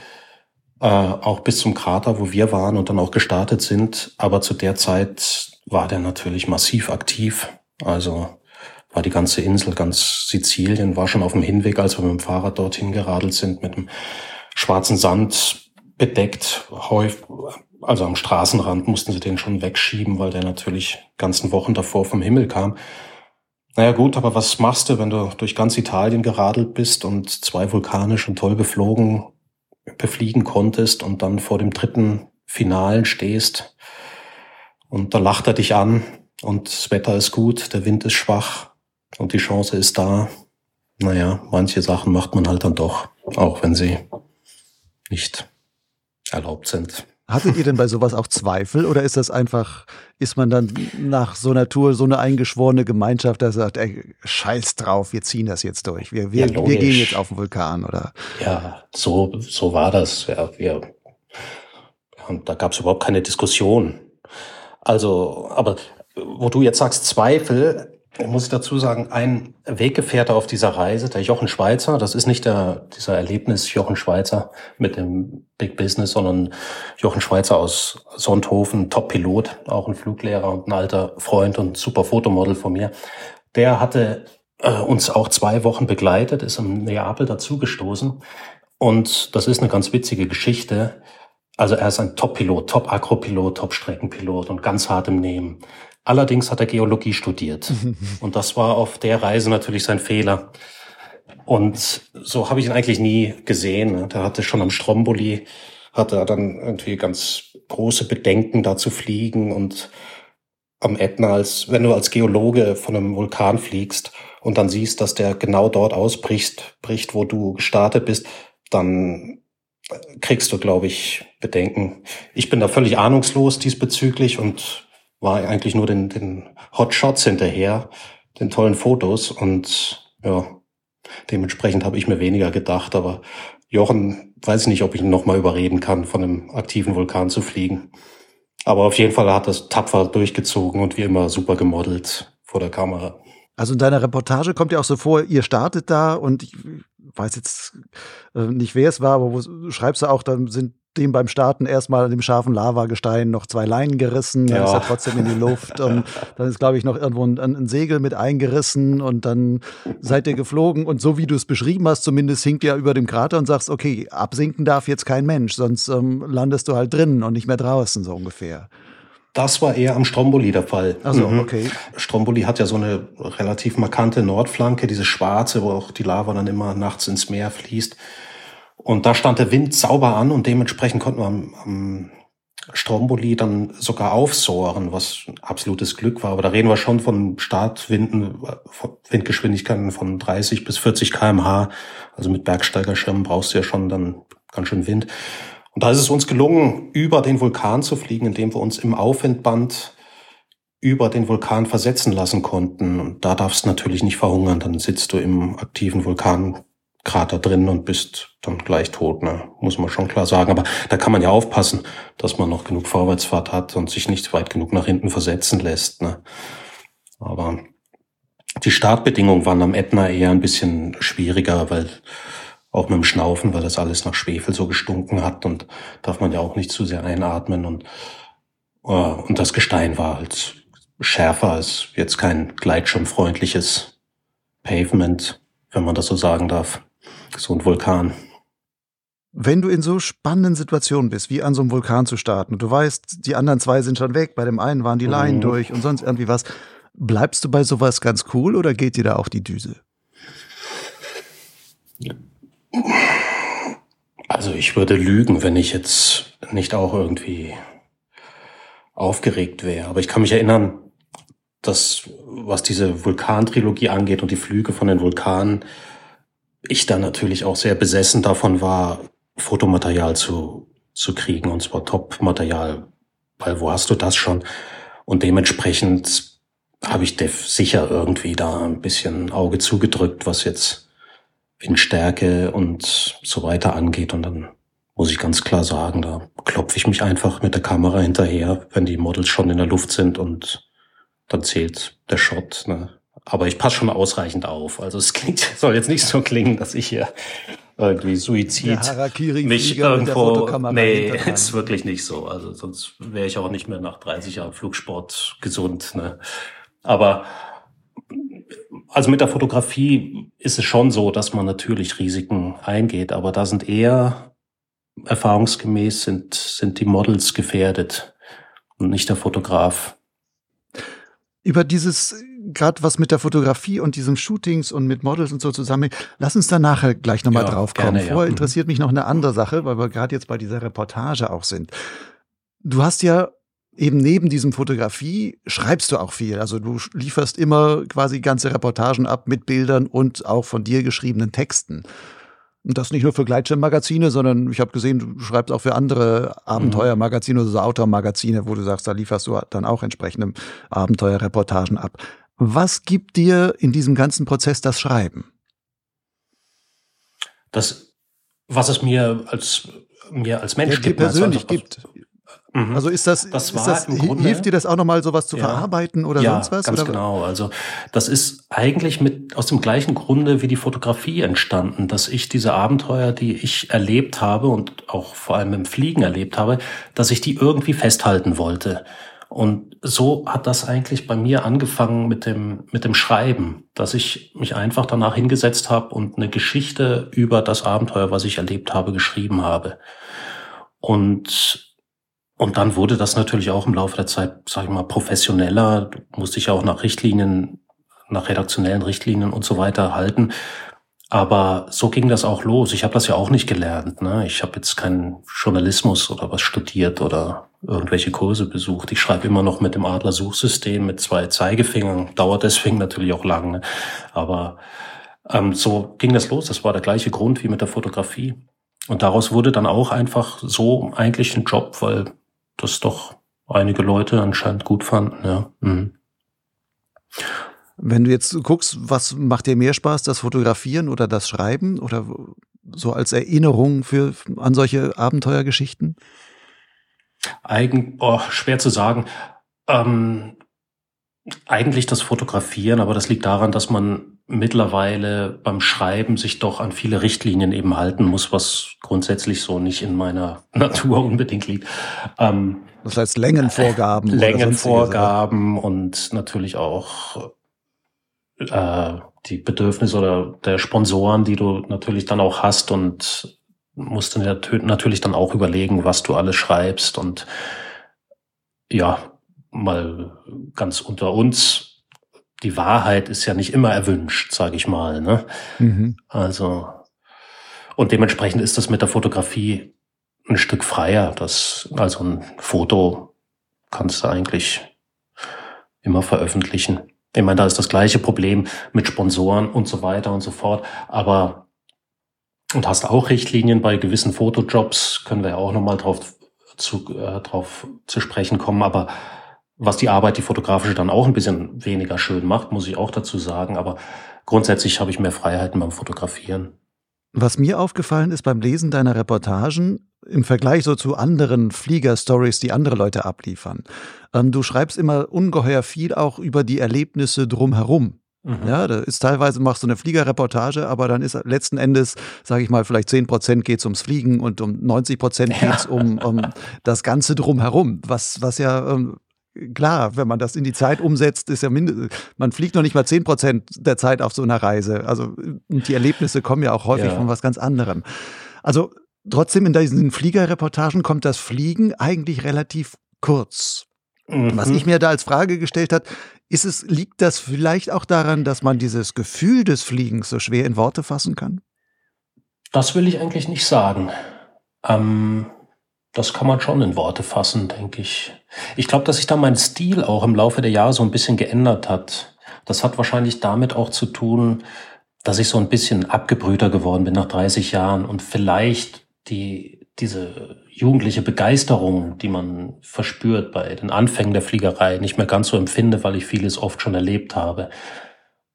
äh, auch bis zum Krater, wo wir waren und dann auch gestartet sind. Aber zu der Zeit war der natürlich massiv aktiv. Also war die ganze Insel, ganz Sizilien, war schon auf dem Hinweg, als wir mit dem Fahrrad dorthin geradelt sind, mit dem schwarzen Sand bedeckt, also am Straßenrand mussten sie den schon wegschieben, weil der natürlich ganzen Wochen davor vom Himmel kam. Naja gut, aber was machst du, wenn du durch ganz Italien geradelt bist und zwei Vulkane schon toll beflogen, befliegen konntest und dann vor dem dritten Finalen stehst? Und da lacht er dich an und das Wetter ist gut, der Wind ist schwach und die Chance ist da. Naja, manche Sachen macht man halt dann doch, auch wenn sie nicht erlaubt sind. Hattet ihr denn bei sowas auch Zweifel oder ist das einfach, ist man dann nach so einer Tour so eine eingeschworene Gemeinschaft, der sagt, ey, scheiß drauf, wir ziehen das jetzt durch, wir, wir, ja, wir gehen jetzt auf den Vulkan, oder? Ja, so, so war das. Ja, wir, und da gab es überhaupt keine Diskussion. Also, aber wo du jetzt sagst Zweifel, muss ich dazu sagen, ein Weggefährte auf dieser Reise, der Jochen Schweizer, das ist nicht der, dieser Erlebnis Jochen Schweizer mit dem Big Business, sondern Jochen Schweizer aus Sonthofen, Top-Pilot, auch ein Fluglehrer und ein alter Freund und super Fotomodel von mir. Der hatte äh, uns auch zwei Wochen begleitet, ist im Neapel dazugestoßen. Und das ist eine ganz witzige Geschichte. Also er ist ein Top-Pilot, Top-Agropilot, Top-Streckenpilot und ganz hart im Nehmen. Allerdings hat er Geologie studiert. Und das war auf der Reise natürlich sein Fehler. Und so habe ich ihn eigentlich nie gesehen. Ne? Der hatte schon am Stromboli, hatte er dann irgendwie ganz große Bedenken, da zu fliegen und am Ätna, als wenn du als Geologe von einem Vulkan fliegst und dann siehst, dass der genau dort ausbricht, bricht, wo du gestartet bist, dann kriegst du, glaube ich, Bedenken. Ich bin da völlig ahnungslos diesbezüglich und war eigentlich nur den, den Hotshots hinterher, den tollen Fotos und ja, dementsprechend habe ich mir weniger gedacht, aber Jochen weiß ich nicht, ob ich ihn nochmal überreden kann, von einem aktiven Vulkan zu fliegen. Aber auf jeden Fall hat das tapfer durchgezogen und wie immer super gemodelt vor der Kamera. Also in deiner Reportage kommt ja auch so vor, ihr startet da und ich weiß jetzt äh, nicht, wer es war, aber wo schreibst du auch, dann sind dem beim Starten erstmal an dem scharfen Lavagestein noch zwei Leinen gerissen, dann ja. ist er trotzdem in die Luft und dann ist, glaube ich, noch irgendwo ein, ein, Segel mit eingerissen und dann seid ihr geflogen und so wie du es beschrieben hast, zumindest hinkt ihr über dem Krater und sagst, okay, absinken darf jetzt kein Mensch, sonst ähm, landest du halt drinnen und nicht mehr draußen, so ungefähr. Das war eher am Stromboli der Fall. Also mhm. okay. Stromboli hat ja so eine relativ markante Nordflanke, diese schwarze, wo auch die Lava dann immer nachts ins Meer fließt. Und da stand der Wind sauber an und dementsprechend konnten wir am, am Stromboli dann sogar aufsohren, was absolutes Glück war. Aber da reden wir schon von Startwinden, von Windgeschwindigkeiten von 30 bis 40 kmh. Also mit Bergsteigerschirmen brauchst du ja schon dann ganz schön Wind. Und da ist es uns gelungen, über den Vulkan zu fliegen, indem wir uns im Aufwindband über den Vulkan versetzen lassen konnten. Und da darfst du natürlich nicht verhungern. Dann sitzt du im aktiven Vulkankrater drin und bist dann gleich tot, ne? muss man schon klar sagen. Aber da kann man ja aufpassen, dass man noch genug Vorwärtsfahrt hat und sich nicht weit genug nach hinten versetzen lässt. Ne? Aber die Startbedingungen waren am Ätna eher ein bisschen schwieriger, weil auch mit dem Schnaufen, weil das alles nach Schwefel so gestunken hat und darf man ja auch nicht zu sehr einatmen und uh, und das Gestein war halt schärfer, ist jetzt kein gleitschirmfreundliches Pavement, wenn man das so sagen darf. So ein Vulkan. Wenn du in so spannenden Situationen bist, wie an so einem Vulkan zu starten, und du weißt, die anderen zwei sind schon weg, bei dem einen waren die Leinen mhm. durch und sonst irgendwie was, bleibst du bei sowas ganz cool oder geht dir da auch die Düse? Also ich würde lügen, wenn ich jetzt nicht auch irgendwie aufgeregt wäre. Aber ich kann mich erinnern, dass was diese Vulkantrilogie angeht und die Flüge von den Vulkanen, ich da natürlich auch sehr besessen davon war, Fotomaterial zu, zu kriegen und zwar Top-Material, weil wo hast du das schon? Und dementsprechend habe ich sicher irgendwie da ein bisschen Auge zugedrückt, was jetzt Windstärke und so weiter angeht. Und dann muss ich ganz klar sagen, da klopfe ich mich einfach mit der Kamera hinterher, wenn die Models schon in der Luft sind und dann zählt der Shot. Ne? Aber ich passe schon ausreichend auf. Also es klingt, soll jetzt nicht so klingen, dass ich hier irgendwie Suizid mich irgendwo. Nee, ist wirklich nicht so. Also sonst wäre ich auch nicht mehr nach 30 Jahren Flugsport gesund. Ne? Aber also mit der Fotografie ist es schon so, dass man natürlich Risiken eingeht, aber da sind eher erfahrungsgemäß sind, sind die Models gefährdet und nicht der Fotograf. Über dieses, gerade was mit der Fotografie und diesem Shootings und mit Models und so zusammen, lass uns da nachher gleich nochmal ja, drauf kommen. Gerne, Vorher ja. interessiert mich noch eine andere Sache, weil wir gerade jetzt bei dieser Reportage auch sind. Du hast ja eben neben diesem Fotografie schreibst du auch viel. Also du lieferst immer quasi ganze Reportagen ab mit Bildern und auch von dir geschriebenen Texten. Und das nicht nur für Gleitschirmmagazine, sondern ich habe gesehen, du schreibst auch für andere Abenteuermagazine, also Outdoor-Magazine, wo du sagst, da lieferst du dann auch entsprechende Abenteuerreportagen ab. Was gibt dir in diesem ganzen Prozess das Schreiben? Das, was es mir als mir als Mensch ja, gibt, persönlich also, gibt. Mhm. Also ist das, das, ist das Grunde, hilft dir das auch nochmal sowas zu ja, verarbeiten oder ja, sonst was? Ganz oder? genau. Also das ist eigentlich mit aus dem gleichen Grunde wie die Fotografie entstanden, dass ich diese Abenteuer, die ich erlebt habe und auch vor allem im Fliegen erlebt habe, dass ich die irgendwie festhalten wollte. Und so hat das eigentlich bei mir angefangen mit dem, mit dem Schreiben, dass ich mich einfach danach hingesetzt habe und eine Geschichte über das Abenteuer, was ich erlebt habe, geschrieben habe. Und und dann wurde das natürlich auch im Laufe der Zeit, sage ich mal, professioneller. Musste ich auch nach Richtlinien, nach redaktionellen Richtlinien und so weiter halten. Aber so ging das auch los. Ich habe das ja auch nicht gelernt. Ne? Ich habe jetzt keinen Journalismus oder was studiert oder irgendwelche Kurse besucht. Ich schreibe immer noch mit dem Adler-Suchsystem mit zwei Zeigefingern. Dauert deswegen natürlich auch lang. Ne? Aber ähm, so ging das los. Das war der gleiche Grund wie mit der Fotografie. Und daraus wurde dann auch einfach so eigentlich ein Job, weil das doch einige Leute anscheinend gut fanden, ja. Mhm. Wenn du jetzt guckst, was macht dir mehr Spaß, das Fotografieren oder das Schreiben oder so als Erinnerung für an solche Abenteuergeschichten? Eigen, oh, schwer zu sagen. Ähm, eigentlich das Fotografieren, aber das liegt daran, dass man mittlerweile beim Schreiben sich doch an viele Richtlinien eben halten muss, was grundsätzlich so nicht in meiner Natur unbedingt liegt. Ähm, das heißt Längenvorgaben. Längenvorgaben und natürlich auch äh, die Bedürfnisse oder der Sponsoren, die du natürlich dann auch hast und musst dann natürlich dann auch überlegen, was du alles schreibst und ja, mal ganz unter uns die Wahrheit ist ja nicht immer erwünscht, sage ich mal. Ne? Mhm. Also und dementsprechend ist das mit der Fotografie ein Stück freier. Das also ein Foto kannst du eigentlich immer veröffentlichen. Ich meine, da ist das gleiche Problem mit Sponsoren und so weiter und so fort. Aber und hast auch Richtlinien bei gewissen Fotojobs, können wir ja auch nochmal drauf zu, äh, drauf zu sprechen kommen. Aber was die Arbeit, die fotografische, dann auch ein bisschen weniger schön macht, muss ich auch dazu sagen. Aber grundsätzlich habe ich mehr Freiheiten beim Fotografieren. Was mir aufgefallen ist beim Lesen deiner Reportagen, im Vergleich so zu anderen Flieger-Stories, die andere Leute abliefern. Ähm, du schreibst immer ungeheuer viel auch über die Erlebnisse drumherum. Mhm. Ja, da ist teilweise machst du eine Fliegerreportage, aber dann ist letzten Endes, sage ich mal, vielleicht 10 Prozent geht's ums Fliegen und um 90 Prozent geht's ja. um, um das Ganze drumherum, was, was ja ähm, klar, wenn man das in die Zeit umsetzt, ist ja mindestens, man fliegt noch nicht mal zehn Prozent der Zeit auf so einer Reise. Also die Erlebnisse kommen ja auch häufig ja. von was ganz anderem. Also trotzdem in diesen Fliegerreportagen kommt das Fliegen eigentlich relativ kurz. Mhm. Was ich mir da als Frage gestellt hat, ist es, liegt das vielleicht auch daran, dass man dieses Gefühl des Fliegens so schwer in Worte fassen kann? Das will ich eigentlich nicht sagen. Ähm, das kann man schon in Worte fassen, denke ich. Ich glaube, dass sich da mein Stil auch im Laufe der Jahre so ein bisschen geändert hat. Das hat wahrscheinlich damit auch zu tun, dass ich so ein bisschen abgebrühter geworden bin nach 30 Jahren und vielleicht die, diese jugendliche Begeisterung, die man verspürt bei den Anfängen der Fliegerei, nicht mehr ganz so empfinde, weil ich vieles oft schon erlebt habe.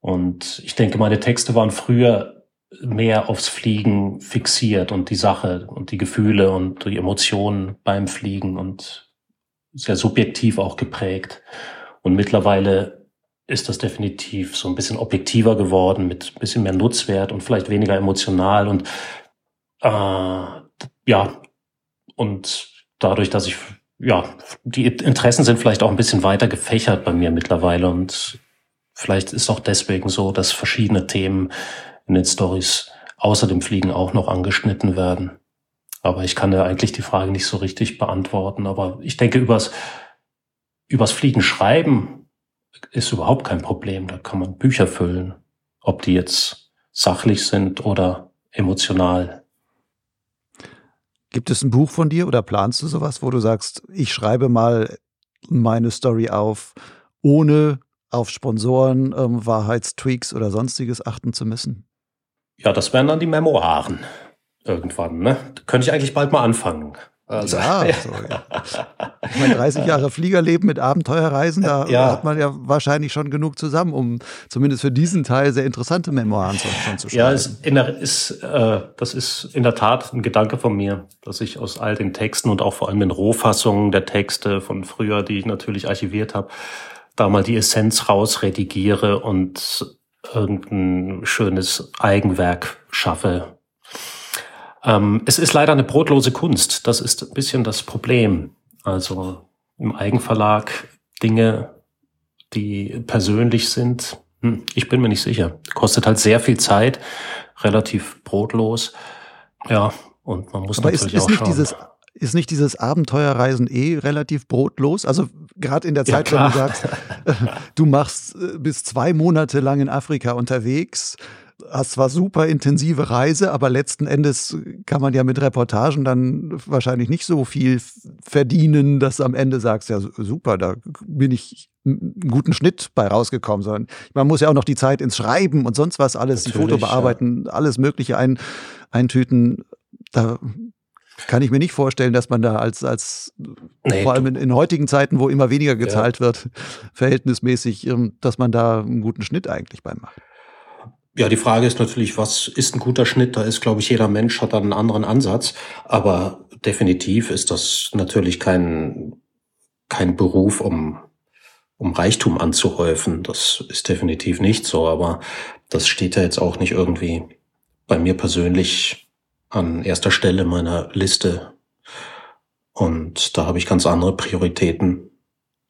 Und ich denke, meine Texte waren früher mehr aufs Fliegen fixiert und die Sache und die Gefühle und die Emotionen beim Fliegen und sehr subjektiv auch geprägt. Und mittlerweile ist das definitiv so ein bisschen objektiver geworden, mit ein bisschen mehr Nutzwert und vielleicht weniger emotional und äh, ja, und dadurch, dass ich, ja, die Interessen sind vielleicht auch ein bisschen weiter gefächert bei mir mittlerweile und vielleicht ist auch deswegen so, dass verschiedene Themen in den Stories außer dem Fliegen auch noch angeschnitten werden. Aber ich kann ja eigentlich die Frage nicht so richtig beantworten. Aber ich denke, übers, übers Fliegen schreiben ist überhaupt kein Problem. Da kann man Bücher füllen, ob die jetzt sachlich sind oder emotional. Gibt es ein Buch von dir oder planst du sowas, wo du sagst, ich schreibe mal meine Story auf, ohne auf Sponsoren, ähm, Wahrheitstweaks oder sonstiges achten zu müssen? Ja, das wären dann die Memoiren irgendwann. Ne? Da könnte ich eigentlich bald mal anfangen. Also, ja, so, ja. Ich meine, 30 Jahre Fliegerleben mit Abenteuerreisen, da ja. hat man ja wahrscheinlich schon genug zusammen, um zumindest für diesen Teil sehr interessante Memoiren schon zu schreiben. Ja, ist der, ist, äh, das ist in der Tat ein Gedanke von mir, dass ich aus all den Texten und auch vor allem den Rohfassungen der Texte von früher, die ich natürlich archiviert habe, da mal die Essenz rausredigiere und irgendein schönes Eigenwerk schaffe, ähm, es ist leider eine brotlose Kunst. Das ist ein bisschen das Problem. Also im Eigenverlag Dinge, die persönlich sind, hm, ich bin mir nicht sicher. Kostet halt sehr viel Zeit, relativ brotlos. Ja, und man muss Aber natürlich ist, ist auch nicht schauen. Dieses ist nicht dieses Abenteuerreisen eh relativ brotlos? Also gerade in der Zeit, ja, wenn du sagst, du machst äh, bis zwei Monate lang in Afrika unterwegs, hast zwar super intensive Reise, aber letzten Endes kann man ja mit Reportagen dann wahrscheinlich nicht so viel verdienen, dass du am Ende sagst, ja super, da bin ich einen guten Schnitt bei rausgekommen, sondern man muss ja auch noch die Zeit ins Schreiben und sonst was alles, Natürlich, die Foto bearbeiten, ja. alles Mögliche ein, eintüten. Da kann ich mir nicht vorstellen, dass man da als, als nee, vor allem in, in, heutigen Zeiten, wo immer weniger gezahlt ja. wird, verhältnismäßig, ähm, dass man da einen guten Schnitt eigentlich beim macht. Ja, die Frage ist natürlich, was ist ein guter Schnitt? Da ist, glaube ich, jeder Mensch hat einen anderen Ansatz. Aber definitiv ist das natürlich kein, kein Beruf, um, um Reichtum anzuhäufen. Das ist definitiv nicht so. Aber das steht ja jetzt auch nicht irgendwie bei mir persönlich an erster Stelle meiner Liste. Und da habe ich ganz andere Prioritäten.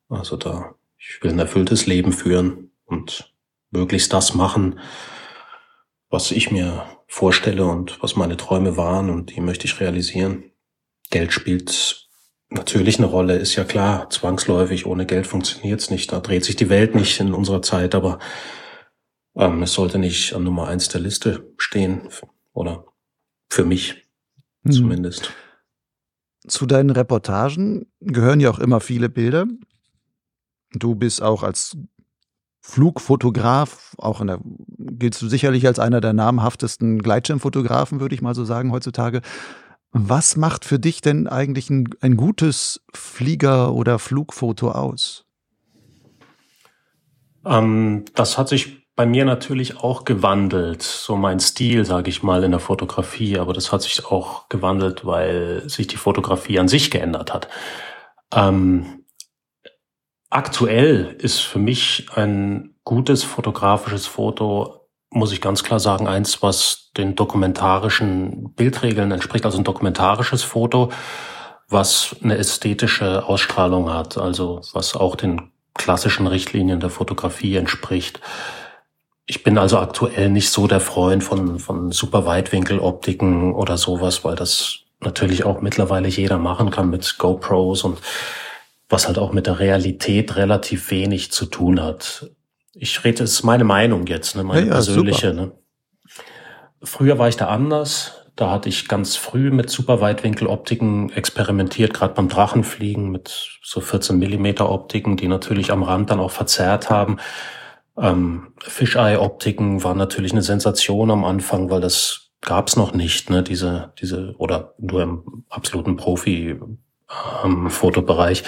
Also da, ich will ein erfülltes Leben führen und möglichst das machen, was ich mir vorstelle und was meine Träume waren und die möchte ich realisieren. Geld spielt natürlich eine Rolle, ist ja klar, zwangsläufig, ohne Geld funktioniert's nicht. Da dreht sich die Welt nicht in unserer Zeit, aber ähm, es sollte nicht an Nummer eins der Liste stehen, oder für mich hm. zumindest. Zu deinen Reportagen gehören ja auch immer viele Bilder. Du bist auch als Flugfotograf, auch in der, giltst du sicherlich als einer der namhaftesten Gleitschirmfotografen, würde ich mal so sagen, heutzutage. Was macht für dich denn eigentlich ein, ein gutes Flieger- oder Flugfoto aus? Ähm, das hat sich bei mir natürlich auch gewandelt, so mein Stil, sage ich mal, in der Fotografie. Aber das hat sich auch gewandelt, weil sich die Fotografie an sich geändert hat. Ähm, Aktuell ist für mich ein gutes fotografisches Foto, muss ich ganz klar sagen, eins, was den dokumentarischen Bildregeln entspricht, also ein dokumentarisches Foto, was eine ästhetische Ausstrahlung hat, also was auch den klassischen Richtlinien der Fotografie entspricht. Ich bin also aktuell nicht so der Freund von, von super Weitwinkeloptiken oder sowas, weil das natürlich auch mittlerweile jeder machen kann mit GoPros und was halt auch mit der Realität relativ wenig zu tun hat. Ich rede, es ist meine Meinung jetzt, ne, meine ja, ja, persönliche. Ne. Früher war ich da anders. Da hatte ich ganz früh mit Superweitwinkeloptiken experimentiert, gerade beim Drachenfliegen mit so 14 Millimeter Optiken, die natürlich am Rand dann auch verzerrt haben. Ähm, Fisheye-Optiken waren natürlich eine Sensation am Anfang, weil das gab's noch nicht, ne, diese, diese, oder nur im absoluten Profi ähm, Fotobereich.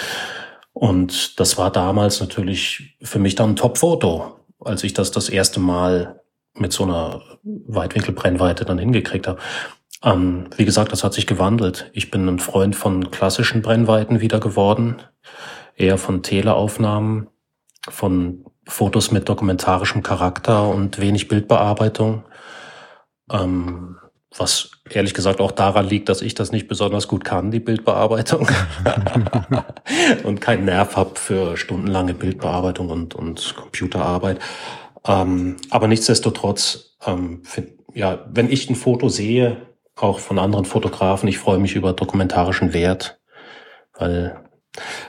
Und das war damals natürlich für mich dann ein Top-Foto, als ich das das erste Mal mit so einer Weitwinkelbrennweite dann hingekriegt habe. Ähm, wie gesagt, das hat sich gewandelt. Ich bin ein Freund von klassischen Brennweiten wieder geworden, eher von Teleaufnahmen, von Fotos mit dokumentarischem Charakter und wenig Bildbearbeitung. Ähm, was ehrlich gesagt auch daran liegt, dass ich das nicht besonders gut kann, die Bildbearbeitung. und keinen Nerv habe für stundenlange Bildbearbeitung und, und Computerarbeit. Ähm, aber nichtsdestotrotz, ähm, find, ja, wenn ich ein Foto sehe, auch von anderen Fotografen, ich freue mich über dokumentarischen Wert, weil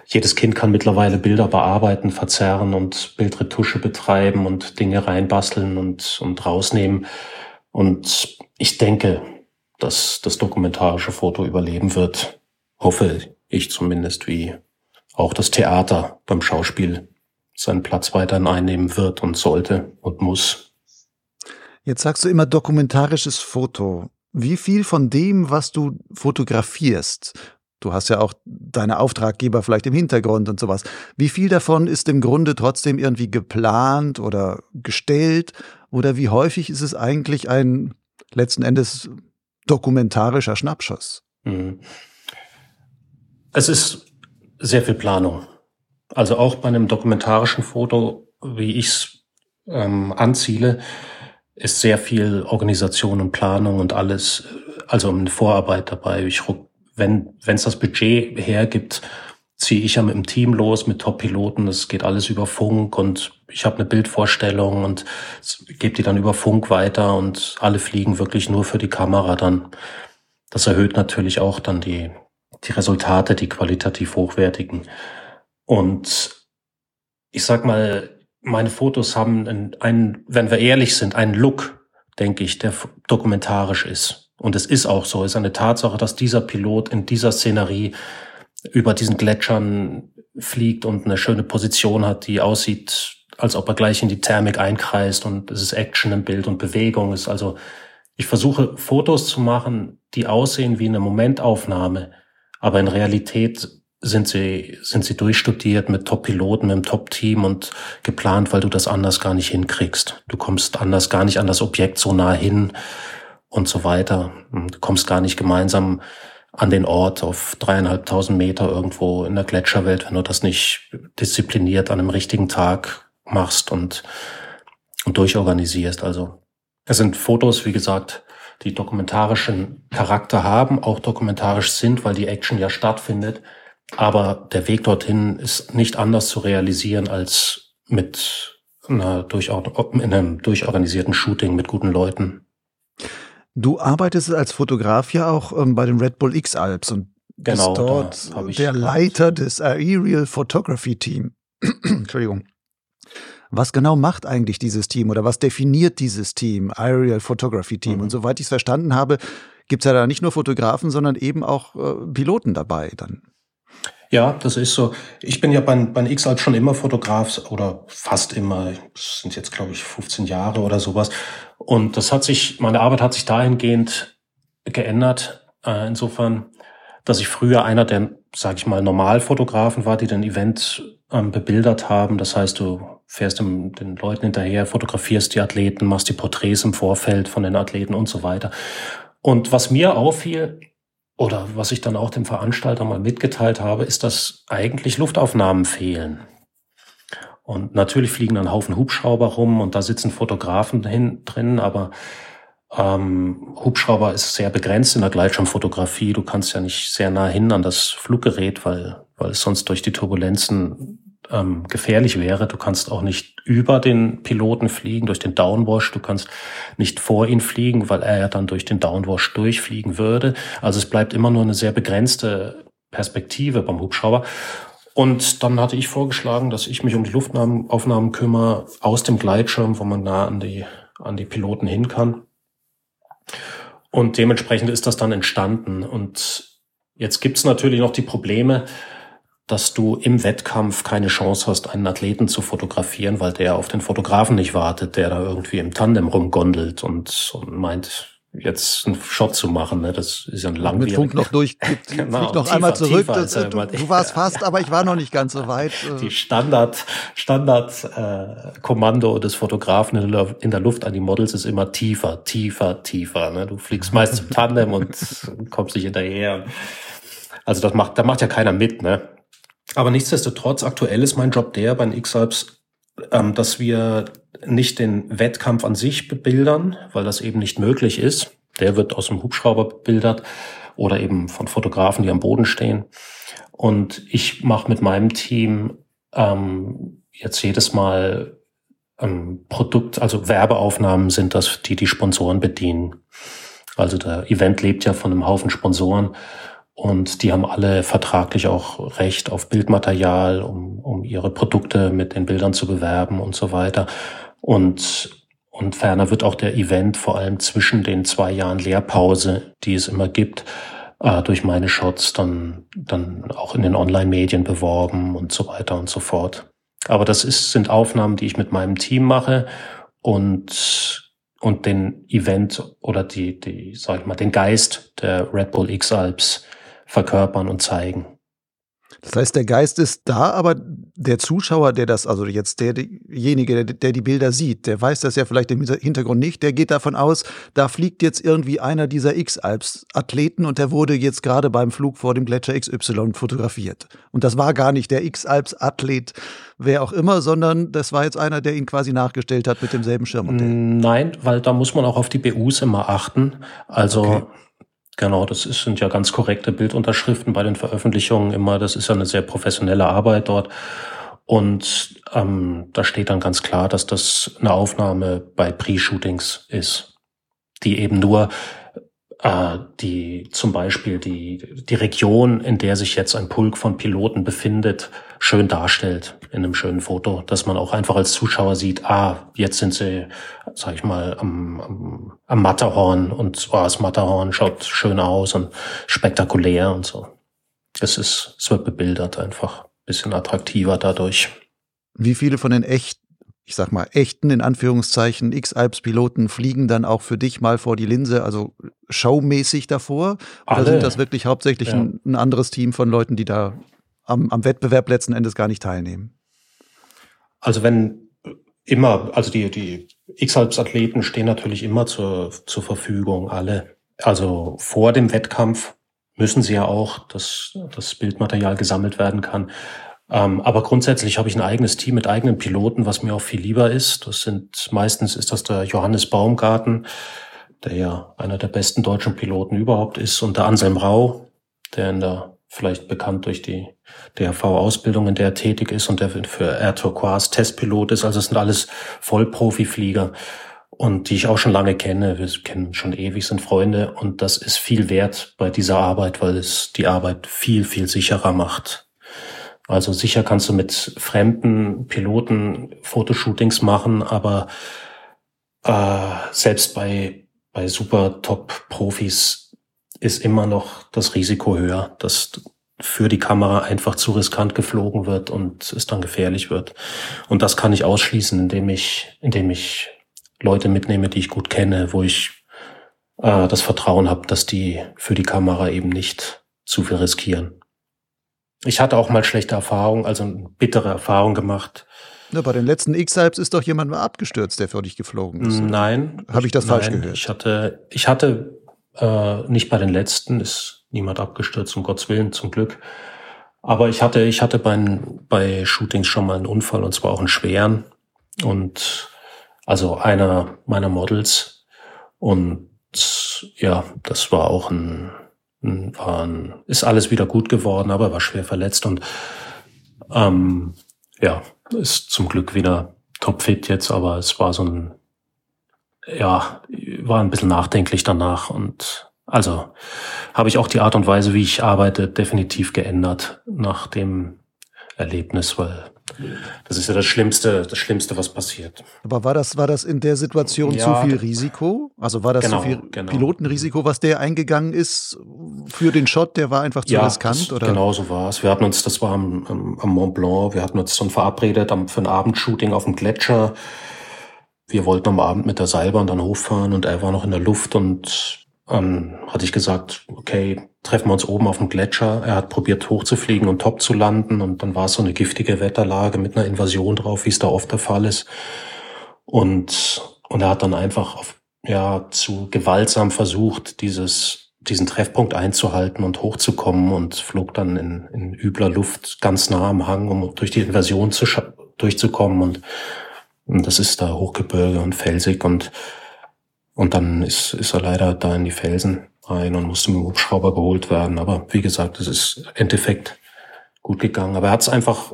jedes Kind kann mittlerweile Bilder bearbeiten, verzerren und Bildretusche betreiben und Dinge reinbasteln und, und rausnehmen. Und ich denke, dass das dokumentarische Foto überleben wird. Hoffe ich zumindest, wie auch das Theater beim Schauspiel seinen Platz weiterhin einnehmen wird und sollte und muss. Jetzt sagst du immer dokumentarisches Foto. Wie viel von dem, was du fotografierst, du hast ja auch deine Auftraggeber vielleicht im Hintergrund und sowas, wie viel davon ist im Grunde trotzdem irgendwie geplant oder gestellt? Oder wie häufig ist es eigentlich ein letzten Endes dokumentarischer Schnappschuss? Mhm. Es ist sehr viel Planung. Also auch bei einem dokumentarischen Foto, wie ich es ähm, anziele, ist sehr viel Organisation und Planung und alles, also eine Vorarbeit dabei. Ich, wenn es das Budget hergibt, ziehe ich ja mit dem Team los, mit Top-Piloten. Das geht alles über Funk und ich habe eine Bildvorstellung und gebe die dann über Funk weiter und alle fliegen wirklich nur für die Kamera dann. Das erhöht natürlich auch dann die, die Resultate, die qualitativ hochwertigen. Und ich sag mal, meine Fotos haben einen, einen, wenn wir ehrlich sind, einen Look, denke ich, der dokumentarisch ist. Und es ist auch so. Es ist eine Tatsache, dass dieser Pilot in dieser Szenerie über diesen Gletschern fliegt und eine schöne Position hat, die aussieht, als ob er gleich in die Thermik einkreist und es ist Action im Bild und Bewegung ist. Also ich versuche Fotos zu machen, die aussehen wie eine Momentaufnahme, aber in Realität sind sie, sind sie durchstudiert mit Top-Piloten, mit einem Top-Team und geplant, weil du das anders gar nicht hinkriegst. Du kommst anders gar nicht an das Objekt so nah hin und so weiter. Du kommst gar nicht gemeinsam an den Ort auf dreieinhalbtausend Meter irgendwo in der Gletscherwelt, wenn du das nicht diszipliniert an einem richtigen Tag machst und, und durchorganisierst. Also es sind Fotos, wie gesagt, die dokumentarischen Charakter haben, auch dokumentarisch sind, weil die Action ja stattfindet aber der Weg dorthin ist nicht anders zu realisieren als mit einer in einem durchorganisierten Shooting mit guten Leuten. Du arbeitest als Fotograf ja auch ähm, bei den Red Bull X Alps und genau, bist dort der Leiter des Aerial Photography Team. Entschuldigung. Was genau macht eigentlich dieses Team oder was definiert dieses Team, Aerial Photography Team? Mhm. Und soweit ich es verstanden habe, gibt es ja da nicht nur Fotografen, sondern eben auch äh, Piloten dabei dann. Ja, das ist so. Ich bin ja bei, bei X-Alp schon immer Fotograf oder fast immer. Das sind jetzt, glaube ich, 15 Jahre oder sowas. Und das hat sich, meine Arbeit hat sich dahingehend geändert. Äh, insofern, dass ich früher einer der, sage ich mal, Normalfotografen war, die den Event ähm, bebildert haben. Das heißt, du fährst dem, den Leuten hinterher, fotografierst die Athleten, machst die Porträts im Vorfeld von den Athleten und so weiter. Und was mir auffiel, oder was ich dann auch dem Veranstalter mal mitgeteilt habe, ist, dass eigentlich Luftaufnahmen fehlen. Und natürlich fliegen dann Haufen Hubschrauber rum und da sitzen Fotografen hin, drin, aber ähm, Hubschrauber ist sehr begrenzt in der Gleitschirmfotografie. Du kannst ja nicht sehr nah hin an das Fluggerät, weil, weil es sonst durch die Turbulenzen ähm, gefährlich wäre. Du kannst auch nicht über den Piloten fliegen, durch den Downwash. Du kannst nicht vor ihn fliegen, weil er ja dann durch den Downwash durchfliegen würde. Also es bleibt immer nur eine sehr begrenzte Perspektive beim Hubschrauber. Und dann hatte ich vorgeschlagen, dass ich mich um die Luftaufnahmen kümmere aus dem Gleitschirm, wo man nah an die, an die Piloten hin kann. Und dementsprechend ist das dann entstanden. Und jetzt gibt's natürlich noch die Probleme, dass du im Wettkampf keine Chance hast, einen Athleten zu fotografieren, weil der auf den Fotografen nicht wartet, der da irgendwie im Tandem rumgondelt und, und meint, jetzt einen Shot zu machen. Ne? Das ist ja ein langwieriger. Mit Funk noch durch, genau, noch tiefer, einmal zurück. Das, du, du, warst fast, aber ich war noch nicht ganz so weit. Äh. Die Standard, Standard äh, Kommando des Fotografen in der, Luft an die Models ist immer tiefer, tiefer, tiefer. Ne? Du fliegst meist im Tandem und kommst nicht hinterher. Also das macht, da macht ja keiner mit, ne? Aber nichtsdestotrotz, aktuell ist mein Job der bei den X-Alps, ähm, dass wir nicht den Wettkampf an sich bebildern, weil das eben nicht möglich ist. Der wird aus dem Hubschrauber bebildert oder eben von Fotografen, die am Boden stehen. Und ich mache mit meinem Team ähm, jetzt jedes Mal ähm, Produkt, also Werbeaufnahmen sind das, die die Sponsoren bedienen. Also der Event lebt ja von einem Haufen Sponsoren und die haben alle vertraglich auch Recht auf Bildmaterial, um, um ihre Produkte mit den Bildern zu bewerben und so weiter. Und, und ferner wird auch der Event vor allem zwischen den zwei Jahren Lehrpause, die es immer gibt, äh, durch meine Shots dann, dann auch in den Online-Medien beworben und so weiter und so fort. Aber das ist, sind Aufnahmen, die ich mit meinem Team mache und und den Event oder die, die, sag ich mal, den Geist der Red Bull X-Alps verkörpern und zeigen. Das heißt, der Geist ist da, aber der Zuschauer, der das, also jetzt derjenige, der, der die Bilder sieht, der weiß das ja vielleicht im Hintergrund nicht, der geht davon aus, da fliegt jetzt irgendwie einer dieser X-Alps-Athleten und der wurde jetzt gerade beim Flug vor dem Gletscher XY fotografiert. Und das war gar nicht der X-Alps-Athlet, wer auch immer, sondern das war jetzt einer, der ihn quasi nachgestellt hat mit demselben Schirmmodell. Nein, weil da muss man auch auf die BUs immer achten. Also okay. Genau, das ist, sind ja ganz korrekte Bildunterschriften bei den Veröffentlichungen immer. Das ist ja eine sehr professionelle Arbeit dort. Und ähm, da steht dann ganz klar, dass das eine Aufnahme bei Pre-Shootings ist, die eben nur äh, die zum Beispiel die, die Region, in der sich jetzt ein Pulk von Piloten befindet, schön darstellt in einem schönen Foto, dass man auch einfach als Zuschauer sieht, ah, jetzt sind sie, sag ich mal, am, am, am Matterhorn und oh, das Matterhorn schaut schön aus und spektakulär und so. Es ist, es wird bebildert einfach, bisschen attraktiver dadurch. Wie viele von den echt ich sag mal, echten, in Anführungszeichen, X-Alps-Piloten fliegen dann auch für dich mal vor die Linse, also showmäßig davor? Alle. Oder sind das wirklich hauptsächlich ja. ein, ein, anderes Team von Leuten, die da am, am Wettbewerb letzten Endes gar nicht teilnehmen? Also wenn immer, also die, die X-Alps-Athleten stehen natürlich immer zur, zur Verfügung, alle. Also vor dem Wettkampf müssen sie ja auch, dass das Bildmaterial gesammelt werden kann. Ähm, aber grundsätzlich habe ich ein eigenes Team mit eigenen Piloten, was mir auch viel lieber ist. Das sind meistens ist das der Johannes Baumgarten, der ja einer der besten deutschen Piloten überhaupt ist, und der Anselm Rau, der in der vielleicht bekannt durch die DRV-Ausbildung, in der er tätig ist und der für Air Turquoise Testpilot ist. Also es sind alles Vollprofi-Flieger und die ich auch schon lange kenne. Wir kennen schon ewig, sind Freunde und das ist viel wert bei dieser Arbeit, weil es die Arbeit viel, viel sicherer macht. Also sicher kannst du mit fremden Piloten Fotoshootings machen, aber äh, selbst bei, bei super Top-Profis ist immer noch das Risiko höher, dass für die Kamera einfach zu riskant geflogen wird und es dann gefährlich wird. Und das kann ich ausschließen, indem ich, indem ich Leute mitnehme, die ich gut kenne, wo ich äh, das Vertrauen habe, dass die für die Kamera eben nicht zu viel riskieren. Ich hatte auch mal schlechte Erfahrungen, also eine bittere Erfahrung gemacht. Ja, bei den letzten X-Alps ist doch jemand mal abgestürzt, der für dich geflogen ist. Nein. Habe ich das nein, falsch gehört? Ich hatte, ich hatte äh, nicht bei den letzten, ist niemand abgestürzt, um Gottes Willen, zum Glück. Aber ich hatte, ich hatte bei, bei Shootings schon mal einen Unfall und zwar auch einen schweren. Und also einer meiner Models. Und ja, das war auch ein, waren, ist alles wieder gut geworden, aber war schwer verletzt und ähm, ja, ist zum Glück wieder topfit jetzt, aber es war so ein, ja, war ein bisschen nachdenklich danach und also habe ich auch die Art und Weise, wie ich arbeite, definitiv geändert nach dem Erlebnis, weil das ist ja das Schlimmste, das Schlimmste, was passiert. Aber war das, war das in der Situation ja, zu viel Risiko? Also war das genau, zu viel genau. Pilotenrisiko, was der eingegangen ist für den Shot? Der war einfach zu ja, riskant? Oder? Genau so war es. Wir hatten uns, das war am, am Mont Blanc, wir hatten uns dann verabredet für ein Abendshooting auf dem Gletscher. Wir wollten am Abend mit der Seilbahn dann hochfahren und er war noch in der Luft und ähm, hatte ich gesagt, okay, treffen wir uns oben auf dem Gletscher. Er hat probiert hochzufliegen und top zu landen und dann war es so eine giftige Wetterlage mit einer Invasion drauf, wie es da oft der Fall ist. Und, und er hat dann einfach auf, ja, zu gewaltsam versucht, dieses, diesen Treffpunkt einzuhalten und hochzukommen und flog dann in, in übler Luft ganz nah am Hang, um durch die Invasion zu durchzukommen und, und das ist da Hochgebirge und felsig und und dann ist, ist er leider da in die Felsen rein und musste mit dem Hubschrauber geholt werden. Aber wie gesagt, es ist im Endeffekt gut gegangen. Aber er hat es einfach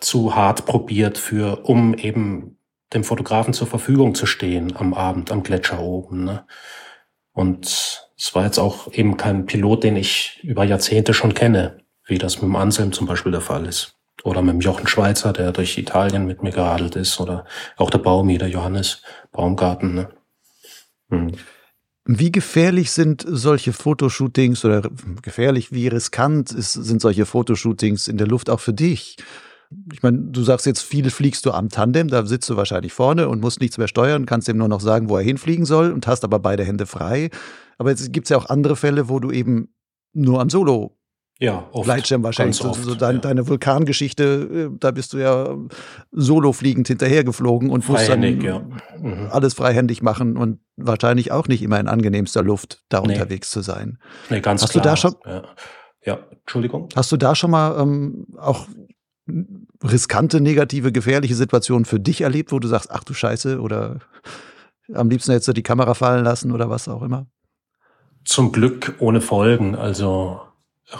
zu hart probiert für, um eben dem Fotografen zur Verfügung zu stehen am Abend am Gletscher oben. Ne? Und es war jetzt auch eben kein Pilot, den ich über Jahrzehnte schon kenne, wie das mit dem Anselm zum Beispiel der Fall ist. Oder mit dem Jochen Schweizer, der durch Italien mit mir geradelt ist. Oder auch der Baumi, der Johannes Baumgarten. Ne? Hm. Wie gefährlich sind solche Fotoshootings oder gefährlich, wie riskant ist, sind solche Fotoshootings in der Luft auch für dich? Ich meine, du sagst jetzt, viel fliegst du am Tandem, da sitzt du wahrscheinlich vorne und musst nichts mehr steuern, kannst ihm nur noch sagen, wo er hinfliegen soll und hast aber beide Hände frei. Aber jetzt gibt ja auch andere Fälle, wo du eben nur am Solo ja, oft. Gleitschirm wahrscheinlich. Oft, so dein, ja. Deine Vulkangeschichte, äh, da bist du ja solo fliegend hinterhergeflogen und musst dann ja. Mhm. alles freihändig machen und wahrscheinlich auch nicht immer in angenehmster Luft da Nee. unterwegs zu sein. Nee, ganz Hast du klar. da schon- Ja. ja, Entschuldigung. Hast du da schon mal ähm, auch riskante, negative, gefährliche Situationen für dich erlebt, wo du sagst, ach du Scheiße, oder am liebsten hättest du die Kamera fallen lassen oder was auch immer? Zum Glück ohne Folgen. Also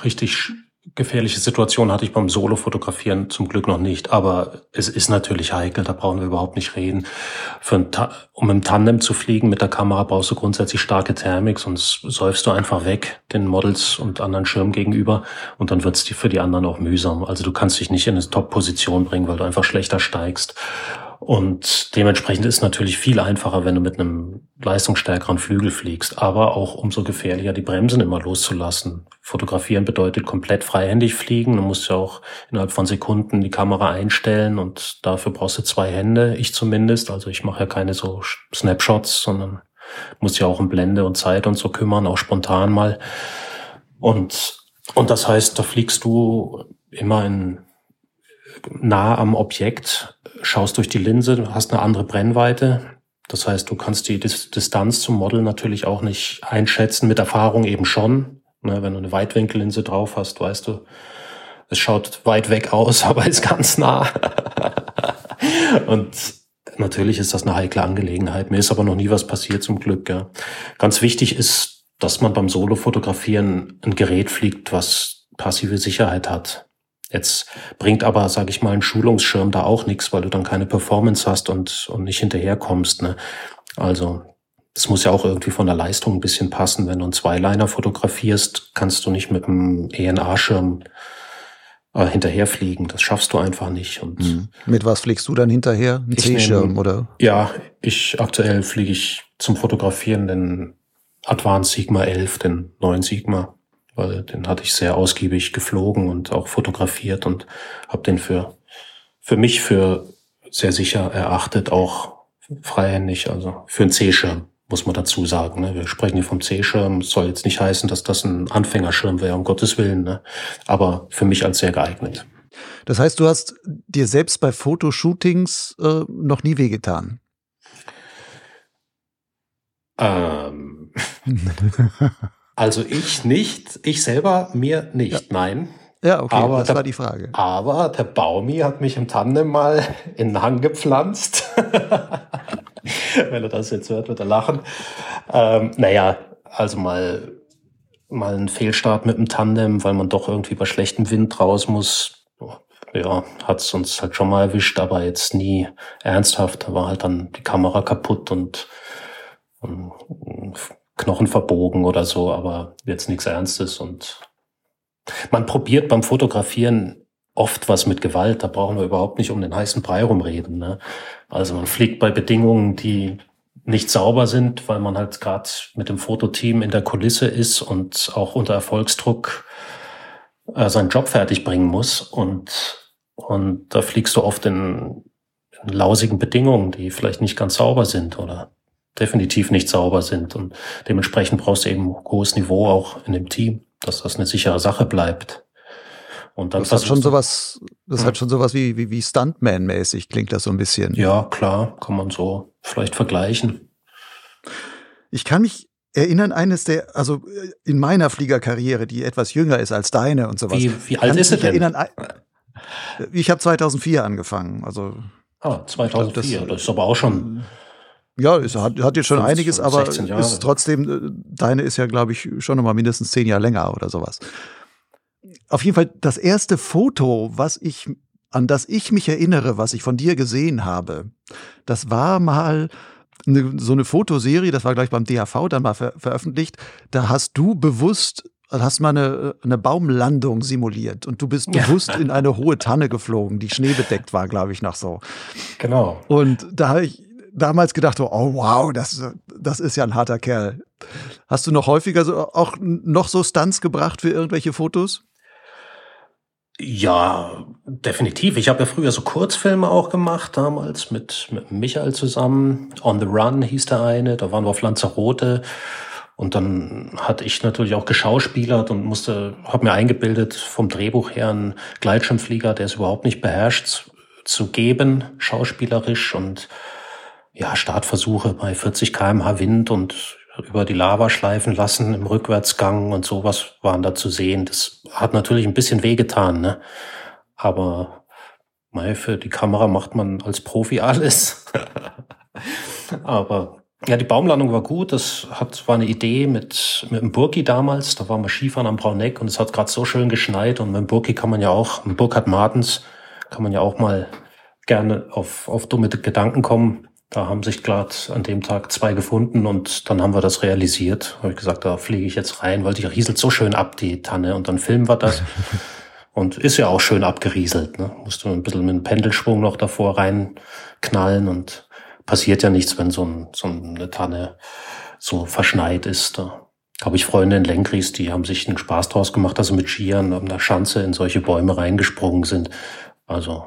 richtig gefährliche Situation hatte ich beim Solo-Fotografieren zum Glück noch nicht. Aber es ist natürlich heikel, da brauchen wir überhaupt nicht reden. Um im Tandem zu fliegen mit der Kamera brauchst du grundsätzlich starke Thermik, sonst säufst du einfach weg den Models und anderen Schirmen gegenüber und dann wird's die für die anderen auch mühsam. Also du kannst dich nicht in eine Top-Position bringen, weil du einfach schlechter steigst. Und dementsprechend ist natürlich viel einfacher, wenn du mit einem leistungsstärkeren Flügel fliegst, aber auch umso gefährlicher, die Bremsen immer loszulassen. Fotografieren bedeutet komplett freihändig fliegen. Du musst ja auch innerhalb von Sekunden die Kamera einstellen und dafür brauchst du zwei Hände, ich zumindest. Also ich mache ja keine so Snapshots, sondern muss ja auch um Blende und Zeit und so kümmern, auch spontan mal. Und, und das heißt, da fliegst du immer in nah am Objekt, schaust durch die Linse, du hast eine andere Brennweite. Das heißt, du kannst die Dis Distanz zum Model natürlich auch nicht einschätzen, mit Erfahrung eben schon. Ne, wenn du eine Weitwinkellinse drauf hast, weißt du, es schaut weit weg aus, aber ist ganz nah. Und natürlich ist das eine heikle Angelegenheit. Mir ist aber noch nie was passiert, zum Glück. Ja. Ganz wichtig ist, dass man beim Solo-Fotografieren ein Gerät fliegt, was passive Sicherheit hat. Jetzt bringt aber, sage ich mal, ein Schulungsschirm da auch nichts, weil du dann keine Performance hast und, und nicht hinterherkommst. Ne? Also es muss ja auch irgendwie von der Leistung ein bisschen passen. Wenn du einen Zweiliner fotografierst, kannst du nicht mit einem ENA-Schirm äh, hinterherfliegen. Das schaffst du einfach nicht. Und Mhm. Mit was fliegst du dann hinterher? Ein C-Schirm oder? ja, ich aktuell fliege ich zum Fotografieren den Advanced Sigma 11, den neuen Sigma, weil den hatte ich sehr ausgiebig geflogen und auch fotografiert und habe den für für mich für sehr sicher erachtet, auch freihändig, also für einen C-Schirm muss man dazu sagen. Ne? Wir sprechen hier vom C-Schirm, soll jetzt nicht heißen, dass das ein Anfängerschirm wäre, um Gottes Willen, ne? aber für mich als sehr geeignet. Das heißt, du hast dir selbst bei Fotoshootings äh, noch nie wehgetan. Ähm, Also ich nicht, ich selber mir nicht, nein. Ja, okay, Aber das da- war die Frage. Aber der Baumi hat mich im Tandem mal in den Hang gepflanzt. Wenn er das jetzt hört, wird er lachen. Ähm, naja, also mal, mal ein Fehlstart mit dem Tandem, weil man doch irgendwie bei schlechtem Wind raus muss. Ja, hat's uns halt schon mal erwischt, aber jetzt nie ernsthaft. Da war halt dann die Kamera kaputt und, und Knochen verbogen oder so, aber jetzt nichts Ernstes und man probiert beim Fotografieren oft was mit Gewalt. Da brauchen wir überhaupt nicht um den heißen Brei rumreden. Ne? Also man fliegt bei Bedingungen, die nicht sauber sind, weil man halt gerade mit dem Fototeam in der Kulisse ist und auch unter Erfolgsdruck äh, seinen Job fertig bringen muss. Und, und da fliegst du oft in, in lausigen Bedingungen, die vielleicht nicht ganz sauber sind oder definitiv nicht sauber sind. Und dementsprechend brauchst du eben hohes Niveau auch in dem Team, dass das eine sichere Sache bleibt. Und dann Das hat schon sowas, das Hm. hat schon sowas wie, wie, wie Stuntman-mäßig, klingt das so ein bisschen. Ja, klar, kann man so vielleicht vergleichen. Ich kann mich erinnern, eines der, also äh, in meiner Fliegerkarriere, die etwas jünger ist als deine und sowas. Wie, wie alt ist er denn? erinnern, ein- ich habe 2004 angefangen, also Ah, 2004, das- das, ist aber auch schon, ja, es hat, hat jetzt schon 15, einiges, aber 16 Jahre. ist trotzdem, äh, deine ist ja, glaube ich, schon noch mal mindestens zehn Jahre länger oder sowas. Auf jeden Fall das erste Foto, was ich, an das ich mich erinnere, was ich von dir gesehen habe, das war mal eine, so eine Fotoserie, das war gleich beim DHV dann mal ver veröffentlicht. Da hast du bewusst, hast mal eine, eine Baumlandung simuliert und du bist bewusst in eine hohe Tanne geflogen, die schneebedeckt war, glaube ich, noch so. genau. Und da habe ich damals gedacht, so, oh wow, das, das ist ja ein harter Kerl. Hast du noch häufiger so, auch noch so Stunts gebracht für irgendwelche Fotos? Ja, definitiv. Ich habe ja früher so Kurzfilme auch gemacht, damals mit, mit Michael zusammen. On the Run hieß der eine, da waren wir auf Lanzarote. Und dann hatte ich natürlich auch geschauspielert und musste, habe mir eingebildet, vom Drehbuch her einen Gleitschirmflieger, der es überhaupt nicht beherrscht, zu geben, schauspielerisch und ja, Startversuche bei 40 kmh Wind und über die Lava schleifen lassen im Rückwärtsgang und sowas waren da zu sehen. Das hat natürlich ein bisschen wehgetan, ne? Aber mei, für die Kamera macht man als Profi alles. Aber ja, die Baumlandung war gut. Das hat, war eine Idee mit, mit dem Burki damals. Da waren wir Skifahren am Brauneck und es hat gerade so schön geschneit. Und mit dem Burki kann man ja auch, mit Burkhard Martens, kann man ja auch mal gerne auf, auf dumme Gedanken kommen. Da haben sich gerade an dem Tag zwei gefunden und dann haben wir das realisiert. Habe ich gesagt, da fliege ich jetzt rein, weil die rieselt so schön ab, die Tanne. Und dann filmen wir das. und ist ja auch schön abgerieselt. Ne? Musst du ein bisschen mit einem Pendelschwung noch davor reinknallen und passiert ja nichts, wenn so, ein, so eine Tanne so verschneit ist. Da habe ich Freunde in Lenkries, die haben sich einen Spaß draus gemacht, dass sie mit Skiern an der Schanze in solche Bäume reingesprungen sind. Also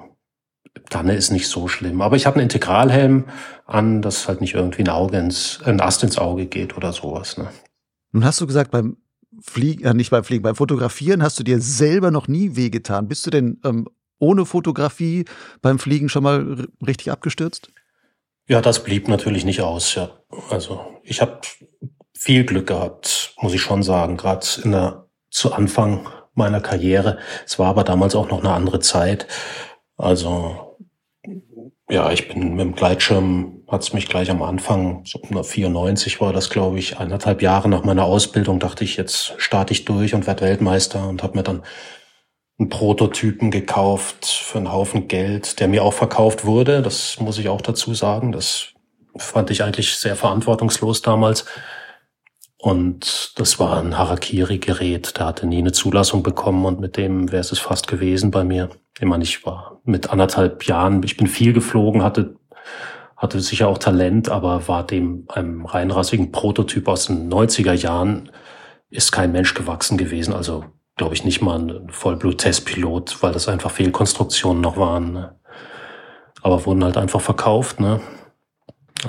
Tanne ist nicht so schlimm. Aber ich habe einen Integralhelm an, dass halt nicht irgendwie ein Auge ins, ein Ast ins Auge geht oder sowas. Ne? Nun hast du gesagt, beim Fliegen, äh, nicht beim Fliegen, beim Fotografieren hast du dir selber noch nie wehgetan. Bist du denn ähm, ohne Fotografie beim Fliegen schon mal richtig abgestürzt? Ja, das blieb natürlich nicht aus, ja. Also ich habe viel Glück gehabt, muss ich schon sagen, gerade in der zu Anfang meiner Karriere. Es war aber damals auch noch eine andere Zeit. Also ja, ich bin mit dem Gleitschirm, hat's mich gleich am Anfang, so 94 war das, glaube ich, eineinhalb Jahre nach meiner Ausbildung, dachte ich, jetzt starte ich durch und werde Weltmeister und habe mir dann einen Prototypen gekauft für einen Haufen Geld, der mir auch verkauft wurde. Das muss ich auch dazu sagen. Das fand ich eigentlich sehr verantwortungslos damals. Und das war ein Harakiri-Gerät. Der hatte nie eine Zulassung bekommen und mit dem wäre es fast gewesen bei mir. Ich meine, ich war mit anderthalb Jahren, ich bin viel geflogen, hatte, hatte sicher auch Talent, aber war dem einem reinrassigen Prototyp aus den 90er Jahren ist kein Mensch gewachsen gewesen. Also glaube ich nicht mal ein Vollblut-Testpilot, weil das einfach Fehlkonstruktionen noch waren. Ne? Aber wurden halt einfach verkauft. Ne?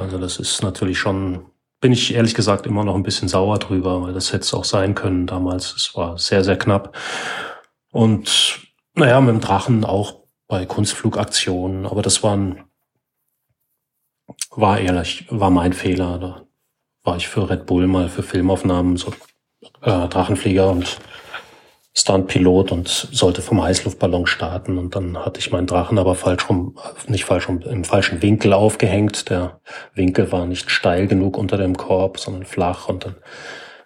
Also das ist natürlich schon bin ich ehrlich gesagt immer noch ein bisschen sauer drüber, weil das hätte es auch sein können damals. Es war sehr, sehr knapp. Und naja, mit dem Drachen auch bei Kunstflugaktionen, aber das waren, war ehrlich, war mein Fehler. Da war ich für Red Bull mal für Filmaufnahmen so äh, Drachenflieger und Stuntpilot und sollte vom Heißluftballon starten und dann hatte ich meinen Drachen aber falsch rum, nicht falsch rum, im falschen Winkel aufgehängt. Der Winkel war nicht steil genug unter dem Korb, sondern flach und dann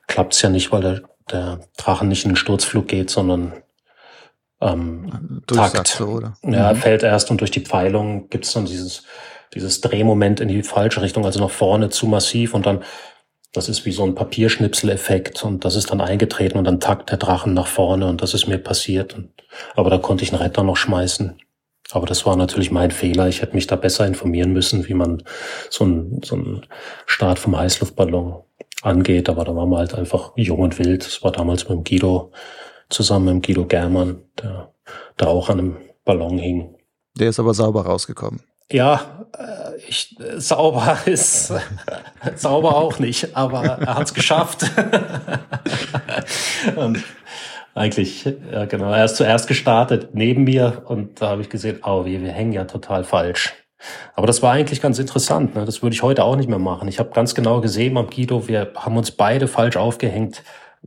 klappt's ja nicht, weil der, der Drachen nicht in den Sturzflug geht, sondern ähm, Takt. Oder? Ja, mhm. fällt erst und durch die Pfeilung gibt's dann dieses, dieses Drehmoment in die falsche Richtung, also nach vorne zu massiv und dann das ist wie so ein Papierschnipsel-Effekt und das ist dann eingetreten und dann takt der Drachen nach vorne und das ist mir passiert. Und, aber da konnte ich einen Retter noch schmeißen. Aber das war natürlich mein Fehler. Ich hätte mich da besser informieren müssen, wie man so einen so einen Start vom Heißluftballon angeht. Aber da waren wir halt einfach jung und wild. Das war damals mit dem Guido zusammen mit dem Guido Germann, der da auch an einem Ballon hing. Der ist aber sauber rausgekommen. Ja, äh, ich, sauber ist sauber auch nicht, aber er hat es geschafft. und eigentlich, ja genau, er ist zuerst gestartet neben mir und da habe ich gesehen, oh, wir, wir hängen ja total falsch. Aber das war eigentlich ganz interessant. Ne? Das würde ich heute auch nicht mehr machen. Ich habe ganz genau gesehen am Guido, wir haben uns beide falsch aufgehängt.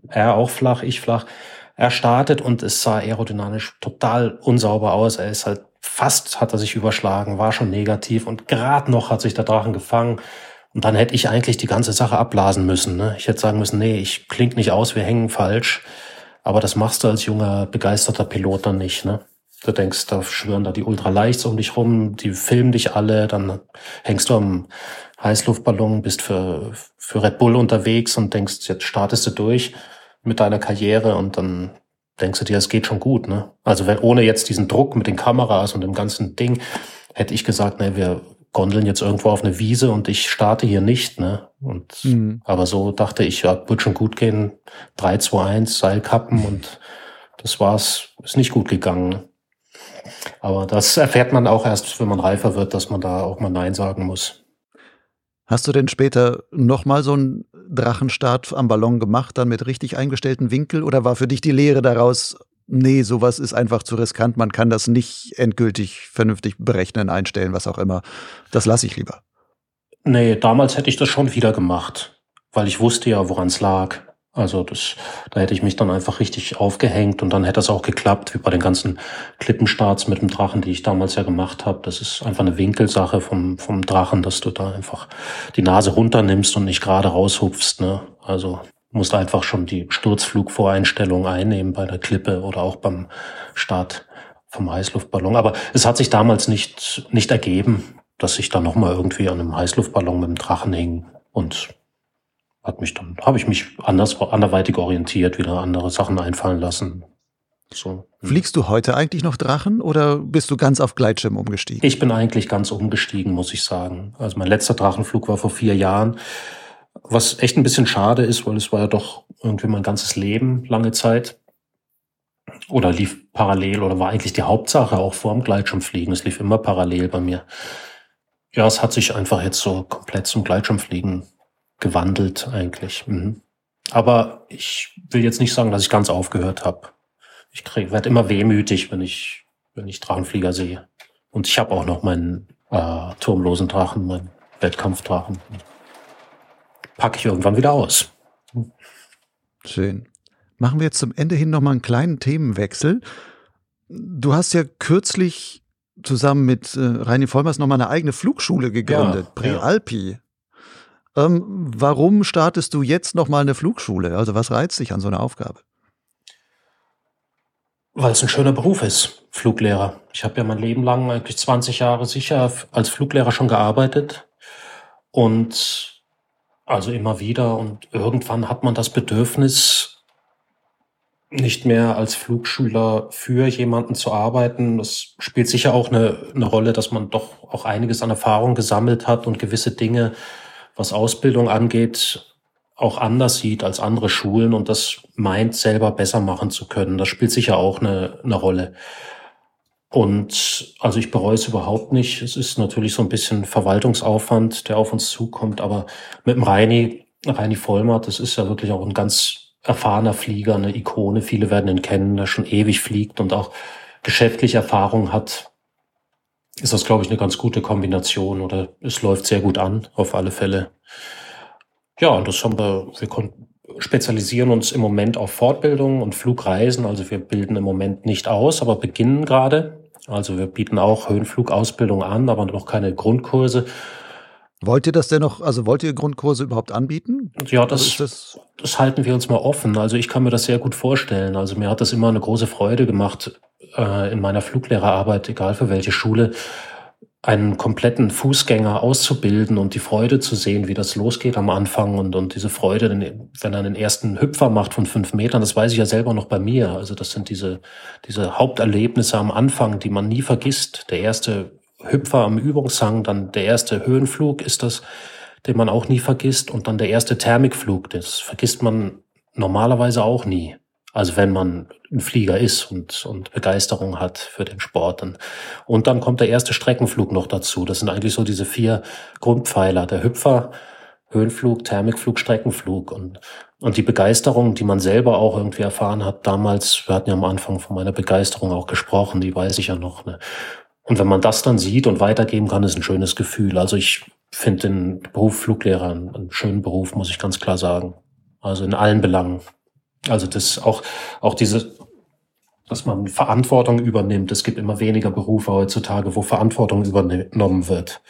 Er auch flach, ich flach. Er startet und es sah aerodynamisch total unsauber aus. Er ist halt fast hat er sich überschlagen, war schon negativ und gerade noch hat sich der Drachen gefangen. Und dann hätte ich eigentlich die ganze Sache abblasen müssen. Ne? Ich hätte sagen müssen, nee, ich klingt nicht aus, wir hängen falsch. Aber das machst du als junger, begeisterter Pilot dann nicht. Ne? Du denkst, da schwören da die Ultraleichts um dich rum, die filmen dich alle, dann hängst du am Heißluftballon, bist für, für Red Bull unterwegs und denkst, jetzt startest du durch mit deiner Karriere und dann denkst du dir, es geht schon gut, ne? Also wenn ohne jetzt diesen Druck mit den Kameras und dem ganzen Ding, hätte ich gesagt, ne, wir gondeln jetzt irgendwo auf eine Wiese und ich starte hier nicht, ne? Und mhm. aber so dachte ich, ja, wird schon gut gehen. 3, 2, 1, Seilkappen und das war's, ist nicht gut gegangen. Aber das erfährt man auch erst, wenn man reifer wird, dass man da auch mal Nein sagen muss. Hast du denn später nochmal so einen Drachenstart am Ballon gemacht, dann mit richtig eingestellten Winkel? Oder war für dich die Lehre daraus, nee, sowas ist einfach zu riskant, man kann das nicht endgültig vernünftig berechnen, einstellen, was auch immer. Das lasse ich lieber. Nee, damals hätte ich das schon wieder gemacht, weil ich wusste ja, woran es lag. Also das, da hätte ich mich dann einfach richtig aufgehängt und dann hätte das auch geklappt, wie bei den ganzen Klippenstarts mit dem Drachen, die ich damals ja gemacht habe. Das ist einfach eine Winkelsache vom, vom Drachen, dass du da einfach die Nase runternimmst und nicht gerade raushupfst. Ne? Also musst einfach schon die Sturzflugvoreinstellung einnehmen bei der Klippe oder auch beim Start vom Heißluftballon. Aber es hat sich damals nicht, nicht ergeben, dass ich da nochmal irgendwie an einem Heißluftballon mit dem Drachen hing und hat mich dann, habe ich mich anders, anderweitig orientiert, wieder andere Sachen einfallen lassen. So. Hm. Fliegst du heute eigentlich noch Drachen oder bist du ganz auf Gleitschirm umgestiegen? Ich bin eigentlich ganz umgestiegen, muss ich sagen. Also mein letzter Drachenflug war vor vier Jahren, was echt ein bisschen schade ist, weil es war ja doch irgendwie mein ganzes Leben lange Zeit. Oder lief parallel oder war eigentlich die Hauptsache auch vor dem Gleitschirmfliegen. Es lief immer parallel bei mir. Ja, es hat sich einfach jetzt so komplett zum Gleitschirmfliegen gewandelt eigentlich. Mhm. Aber ich will jetzt nicht sagen, dass ich ganz aufgehört habe. Ich werde immer wehmütig, wenn ich, wenn ich Drachenflieger sehe. Und ich habe auch noch meinen äh, turmlosen Drachen, meinen Wettkampfdrachen. Packe ich irgendwann wieder aus. Schön. Machen wir jetzt zum Ende hin noch mal einen kleinen Themenwechsel. Du hast ja kürzlich zusammen mit äh, Reini Vollmers noch mal eine eigene Flugschule gegründet, ja, Prealpi. Ja. Ähm, warum startest du jetzt nochmal eine Flugschule? Also was reizt dich an so einer Aufgabe? Weil es ein schöner Beruf ist, Fluglehrer. Ich habe ja mein Leben lang, eigentlich 20 Jahre sicher, als Fluglehrer schon gearbeitet. Und also immer wieder. Und irgendwann hat man das Bedürfnis, nicht mehr als Flugschüler für jemanden zu arbeiten. Das spielt sicher auch eine, eine Rolle, dass man doch auch einiges an Erfahrung gesammelt hat und gewisse Dinge was Ausbildung angeht, auch anders sieht als andere Schulen und das meint, selber besser machen zu können. Das spielt sicher auch eine, eine Rolle. Und also ich bereue es überhaupt nicht. Es ist natürlich so ein bisschen Verwaltungsaufwand, der auf uns zukommt, aber mit dem Reini, Reini Vollmert, das ist ja wirklich auch ein ganz erfahrener Flieger, eine Ikone. Viele werden ihn kennen, der schon ewig fliegt und auch geschäftliche Erfahrung hat ist das, glaube ich, eine ganz gute Kombination oder es läuft sehr gut an, auf alle Fälle. Ja, und das haben wir, wir spezialisieren uns im Moment auf Fortbildung und Flugreisen. Also wir bilden im Moment nicht aus, aber beginnen gerade. Also wir bieten auch Höhenflugausbildung an, aber noch keine Grundkurse. Wollt ihr das denn noch, also wollt ihr Grundkurse überhaupt anbieten? Ja, das, das, das halten wir uns mal offen. Also ich kann mir das sehr gut vorstellen. Also mir hat das immer eine große Freude gemacht, äh, in meiner Fluglehrerarbeit, egal für welche Schule, einen kompletten Fußgänger auszubilden und die Freude zu sehen, wie das losgeht am Anfang und, und diese Freude, wenn er den ersten Hüpfer macht von fünf Metern, das weiß ich ja selber noch bei mir. Also das sind diese, diese Haupterlebnisse am Anfang, die man nie vergisst. Der erste Hüpfer am Übungshang, dann der erste Höhenflug ist das, den man auch nie vergisst und dann der erste Thermikflug, das vergisst man normalerweise auch nie. Also wenn man ein Flieger ist und, und Begeisterung hat für den Sport. Und, und dann kommt der erste Streckenflug noch dazu. Das sind eigentlich so diese vier Grundpfeiler. Der Hüpfer, Höhenflug, Thermikflug, Streckenflug. Und, und die Begeisterung, die man selber auch irgendwie erfahren hat damals, wir hatten ja am Anfang von meiner Begeisterung auch gesprochen, die weiß ich ja noch. Ne? Und wenn man das dann sieht und weitergeben kann, ist ein schönes Gefühl. Also ich finde den Beruf Fluglehrer einen, schönen Beruf, muss ich ganz klar sagen. Also in allen Belangen. Also das auch, auch diese, dass man Verantwortung übernimmt. Es gibt immer weniger Berufe heutzutage, wo Verantwortung übernommen wird.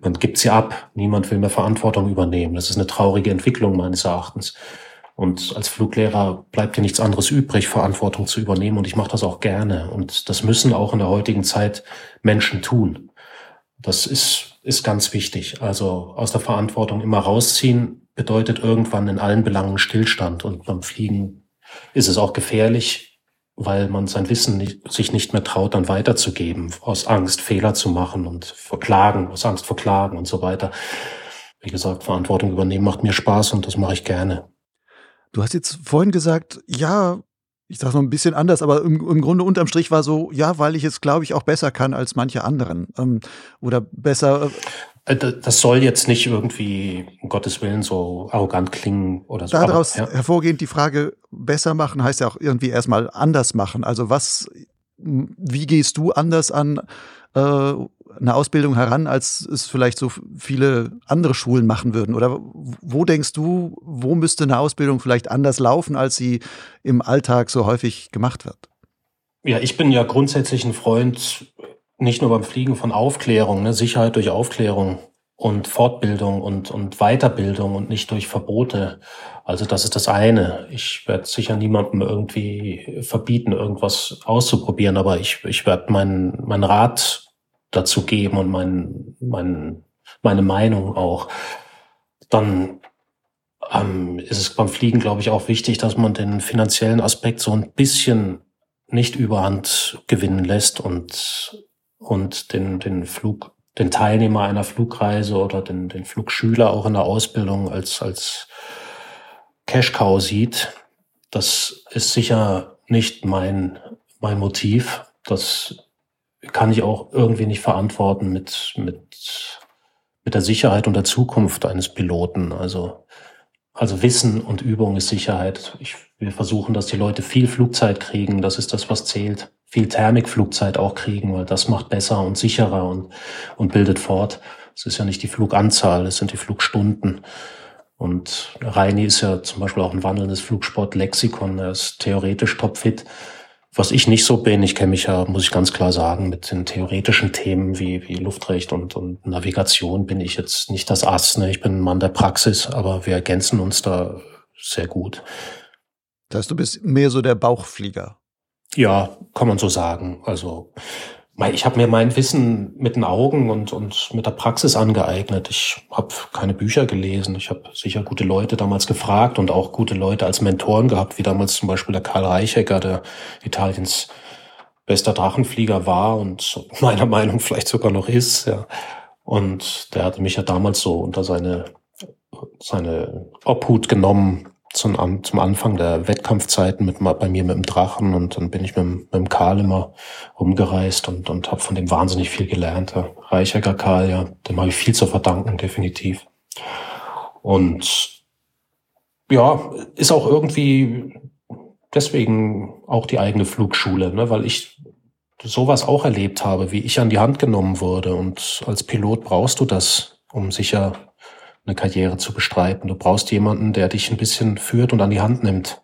Man gibt sie ab. Niemand will mehr Verantwortung übernehmen. Das ist eine traurige Entwicklung meines Erachtens. Und als Fluglehrer bleibt dir nichts anderes übrig, Verantwortung zu übernehmen. Und ich mache das auch gerne. Und das müssen auch in der heutigen Zeit Menschen tun. Das ist, ist ganz wichtig. Also aus der Verantwortung immer rausziehen, bedeutet irgendwann in allen Belangen Stillstand. Und beim Fliegen ist es auch gefährlich, weil man sein Wissen nicht, sich nicht mehr traut, dann weiterzugeben, aus Angst, Fehler zu machen und verklagen, aus Angst vor Klagen und so weiter. Wie gesagt, Verantwortung übernehmen macht mir Spaß und das mache ich gerne. Du hast jetzt vorhin gesagt, ja, ich sage noch ein bisschen anders, aber im, im, Grunde unterm Strich war so, ja, weil ich es, glaube ich, auch besser kann als manche anderen. Ähm, oder besser. Äh, das soll jetzt nicht irgendwie, um Gottes Willen, so arrogant klingen oder so. Daraus aber, ja. hervorgehend die Frage, besser machen heißt ja auch irgendwie erstmal anders machen. Also was, wie gehst du anders an äh, eine Ausbildung heran, als es vielleicht so viele andere Schulen machen würden? Oder wo denkst du, wo müsste eine Ausbildung vielleicht anders laufen, als sie im Alltag so häufig gemacht wird? Ja, ich bin ja grundsätzlich ein Freund, nicht nur beim Fliegen von Aufklärung, ne, Sicherheit durch Aufklärung und Fortbildung und, und Weiterbildung und nicht durch Verbote. Also das ist das eine. Ich werde sicher niemandem irgendwie verbieten, irgendwas auszuprobieren, aber ich, ich werde meinen mein Rat dazu geben und mein, mein, meine Meinung auch. Dann ähm, ist es beim Fliegen, glaube ich, auch wichtig, dass man den finanziellen Aspekt so ein bisschen nicht überhand gewinnen lässt und, und den, den Flug, den Teilnehmer einer Flugreise oder den, den Flugschüler auch in der Ausbildung als, als Cash Cow sieht. Das ist sicher nicht mein, mein Motiv. Das kann ich auch irgendwie nicht verantworten mit, mit, mit der Sicherheit und der Zukunft eines Piloten. Also, also Wissen und Übung ist Sicherheit. Ich, wir versuchen, dass die Leute viel Flugzeit kriegen. Das ist das, was zählt. Viel Thermikflugzeit auch kriegen, weil das macht besser und sicherer und, und bildet fort. Es ist ja nicht die Fluganzahl, es sind die Flugstunden. Und Reini ist ja zum Beispiel auch ein wandelndes Flugsportlexikon. Er ist theoretisch topfit was ich nicht so bin, ich kenne mich ja, muss ich ganz klar sagen, mit den theoretischen Themen wie, wie Luftrecht und, und Navigation bin ich jetzt nicht das Ass. Ne? Ich bin ein Mann der Praxis, aber wir ergänzen uns da sehr gut. Das heißt, du bist mehr so der Bauchflieger. Ja, kann man so sagen. Also ich habe mir mein Wissen mit den Augen und, und mit der Praxis angeeignet. Ich habe keine Bücher gelesen. Ich habe sicher gute Leute damals gefragt und auch gute Leute als Mentoren gehabt, wie damals zum Beispiel der Karl Reichecker, der Italiens bester Drachenflieger war und meiner Meinung vielleicht sogar noch ist. Ja. Und der hatte mich ja damals so unter seine, seine Obhut genommen zum, zum Anfang der Wettkampfzeiten mit bei mir mit dem Drachen und dann bin ich mit, mit dem Karl immer rumgereist und, und habe von dem wahnsinnig viel gelernt. Der Reichecker Karl, ja, dem habe ich viel zu verdanken, definitiv. Und ja, ist auch irgendwie deswegen auch die eigene Flugschule, ne, weil ich sowas auch erlebt habe, wie ich an die Hand genommen wurde. Und als Pilot brauchst du das, um sicher eine Karriere zu bestreiten. Du brauchst jemanden, der dich ein bisschen führt und an die Hand nimmt.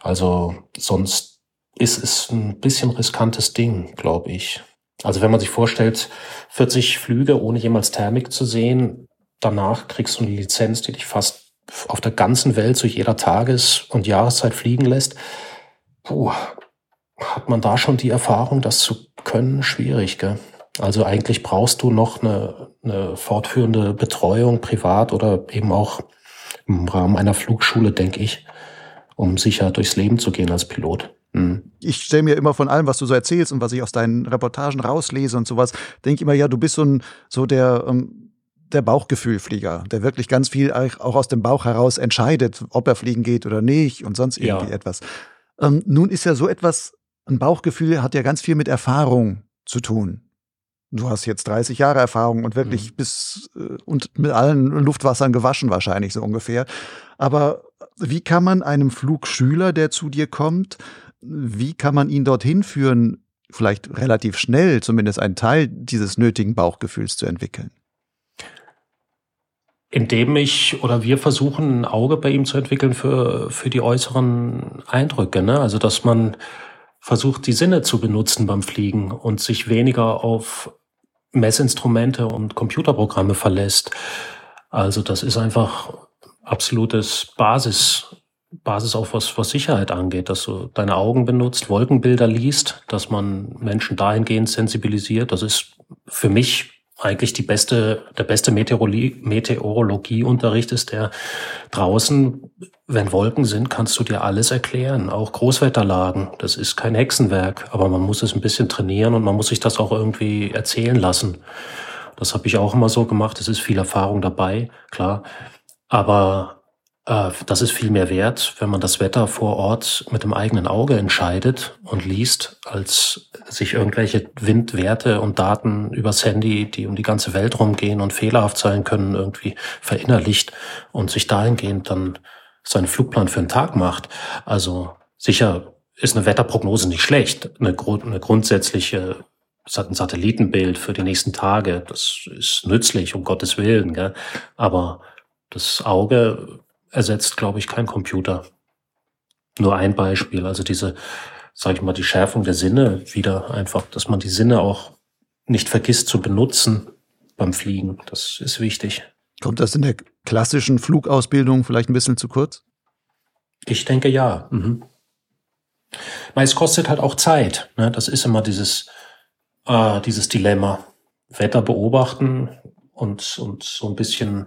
Also sonst ist es ein bisschen riskantes Ding, glaube ich. Also wenn man sich vorstellt, 40 Flüge ohne jemals Thermik zu sehen, danach kriegst du eine Lizenz, die dich fast auf der ganzen Welt zu jeder Tages- und Jahreszeit fliegen lässt. Puh, hat man da schon die Erfahrung, das zu können? Schwierig, gell? Also eigentlich brauchst du noch eine, eine fortführende Betreuung privat oder eben auch im Rahmen einer Flugschule, denke ich, um sicher durchs Leben zu gehen als Pilot. Mhm. Ich stelle mir immer von allem, was du so erzählst und was ich aus deinen Reportagen rauslese und sowas, denke ich immer, ja, du bist so ein, so der, ähm, der Bauchgefühlflieger, der wirklich ganz viel auch aus dem Bauch heraus entscheidet, ob er fliegen geht oder nicht und sonst irgendwie ja. etwas. Ähm, nun ist ja so etwas, ein Bauchgefühl hat ja ganz viel mit Erfahrung zu tun. Du hast jetzt 30 Jahre Erfahrung und wirklich mhm. bis äh, und mit allen Luftwassern gewaschen wahrscheinlich so ungefähr. Aber wie kann man einem Flugschüler, der zu dir kommt, wie kann man ihn dorthin führen, vielleicht relativ schnell zumindest einen Teil dieses nötigen Bauchgefühls zu entwickeln? Indem ich oder wir versuchen, ein Auge bei ihm zu entwickeln für, für die äußeren Eindrücke. Ne? Also, dass man versucht, die Sinne zu benutzen beim Fliegen und sich weniger auf Messinstrumente und Computerprogramme verlässt. Also das ist einfach absolutes Basis, Basis auch was, was Sicherheit angeht, dass du deine Augen benutzt, Wolkenbilder liest, dass man Menschen dahingehend sensibilisiert. Das ist für mich eigentlich die beste, der beste Meteorologie, Meteorologieunterricht ist der draußen, wenn Wolken sind, kannst du dir alles erklären, auch Großwetterlagen. Das ist kein Hexenwerk, aber man muss es ein bisschen trainieren und man muss sich das auch irgendwie erzählen lassen. Das habe ich auch immer so gemacht. Es ist viel Erfahrung dabei, klar. Aber das ist viel mehr wert, wenn man das Wetter vor Ort mit dem eigenen Auge entscheidet und liest, als sich irgendwelche Windwerte und Daten übers Handy, die um die ganze Welt rumgehen und fehlerhaft sein können, irgendwie verinnerlicht und sich dahingehend dann seinen Flugplan für einen Tag macht. Also sicher ist eine Wetterprognose nicht schlecht. Eine, Grund, eine grundsätzliche ein Satellitenbild für die nächsten Tage, das ist nützlich, um Gottes Willen. Gell? Aber das Auge ersetzt, glaube ich, kein Computer. Nur ein Beispiel, also diese, sage ich mal, die Schärfung der Sinne wieder einfach, dass man die Sinne auch nicht vergisst zu benutzen beim Fliegen. Das ist wichtig. Kommt das in der klassischen Flugausbildung vielleicht ein bisschen zu kurz? Ich denke ja. Mhm. Weil es kostet halt auch Zeit. Ne? Das ist immer dieses, äh, dieses Dilemma. Wetter beobachten und, und so ein bisschen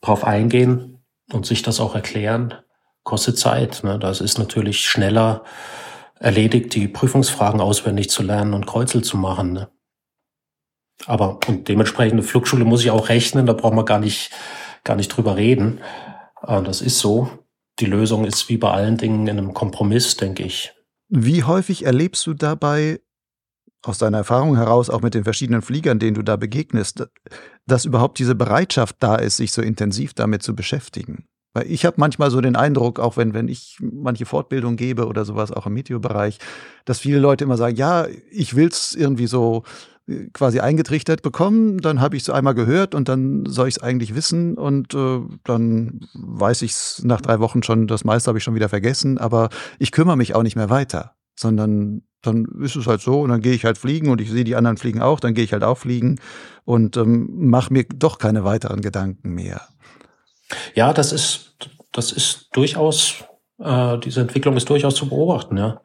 drauf eingehen und sich das auch erklären, kostet Zeit. Ne? Das ist natürlich schneller erledigt, die Prüfungsfragen auswendig zu lernen und Kreuzel zu machen. Ne? Aber und dementsprechend eine Flugschule muss ich auch rechnen, da braucht man gar nicht, gar nicht drüber reden. Äh, das ist so. Die Lösung ist wie bei allen Dingen in einem Kompromiss, denke ich. Wie häufig erlebst du dabei aus deiner Erfahrung heraus, auch mit den verschiedenen Fliegern, denen du da begegnest, dass überhaupt diese Bereitschaft da ist, sich so intensiv damit zu beschäftigen? Weil ich habe manchmal so den Eindruck, auch wenn, wenn ich manche Fortbildung gebe oder sowas, auch im Meteobereich, dass viele Leute immer sagen, ja, ich will es irgendwie so äh, quasi eingetrichtert bekommen, dann habe ich es einmal gehört und dann soll ich es eigentlich wissen und äh, dann weiß ich es nach drei Wochen schon, das meiste habe ich schon wieder vergessen, aber ich kümmere mich auch nicht mehr weiter, sondern dann ist es halt so und dann gehe ich halt fliegen und ich sehe die anderen fliegen auch, dann gehe ich halt auch fliegen und ähm, mache mir doch keine weiteren Gedanken mehr. Ja, das ist, das ist durchaus, äh, diese Entwicklung ist durchaus zu beobachten, ja.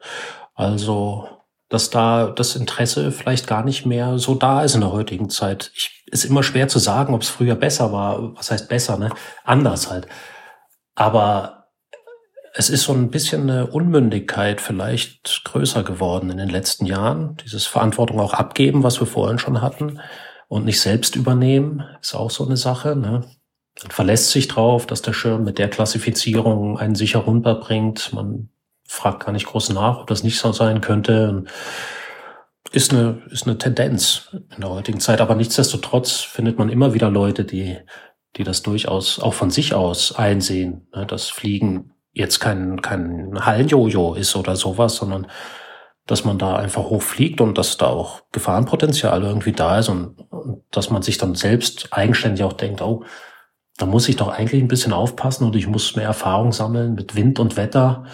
Also, dass da das Interesse vielleicht gar nicht mehr so da ist in der heutigen Zeit. Ich, ist immer schwer zu sagen, ob es früher besser war. Was heißt besser, ne? Anders halt. Aber es ist so ein bisschen eine Unmündigkeit vielleicht größer geworden in den letzten Jahren. Dieses Verantwortung auch abgeben, was wir vorhin schon hatten, und nicht selbst übernehmen, ist auch so eine Sache. Ne? Man verlässt sich drauf, dass der Schirm mit der Klassifizierung einen sicher runterbringt. Man fragt gar nicht groß nach, ob das nicht so sein könnte. Ist eine, ist eine Tendenz in der heutigen Zeit. Aber nichtsdestotrotz findet man immer wieder Leute, die, die das durchaus auch von sich aus einsehen, ne? dass Fliegen jetzt kein, kein Hallenjojo ist oder sowas, sondern dass man da einfach hochfliegt und dass da auch Gefahrenpotenzial irgendwie da ist und, und dass man sich dann selbst eigenständig auch denkt, oh, da muss ich doch eigentlich ein bisschen aufpassen und ich muss mehr Erfahrung sammeln mit Wind und Wetter.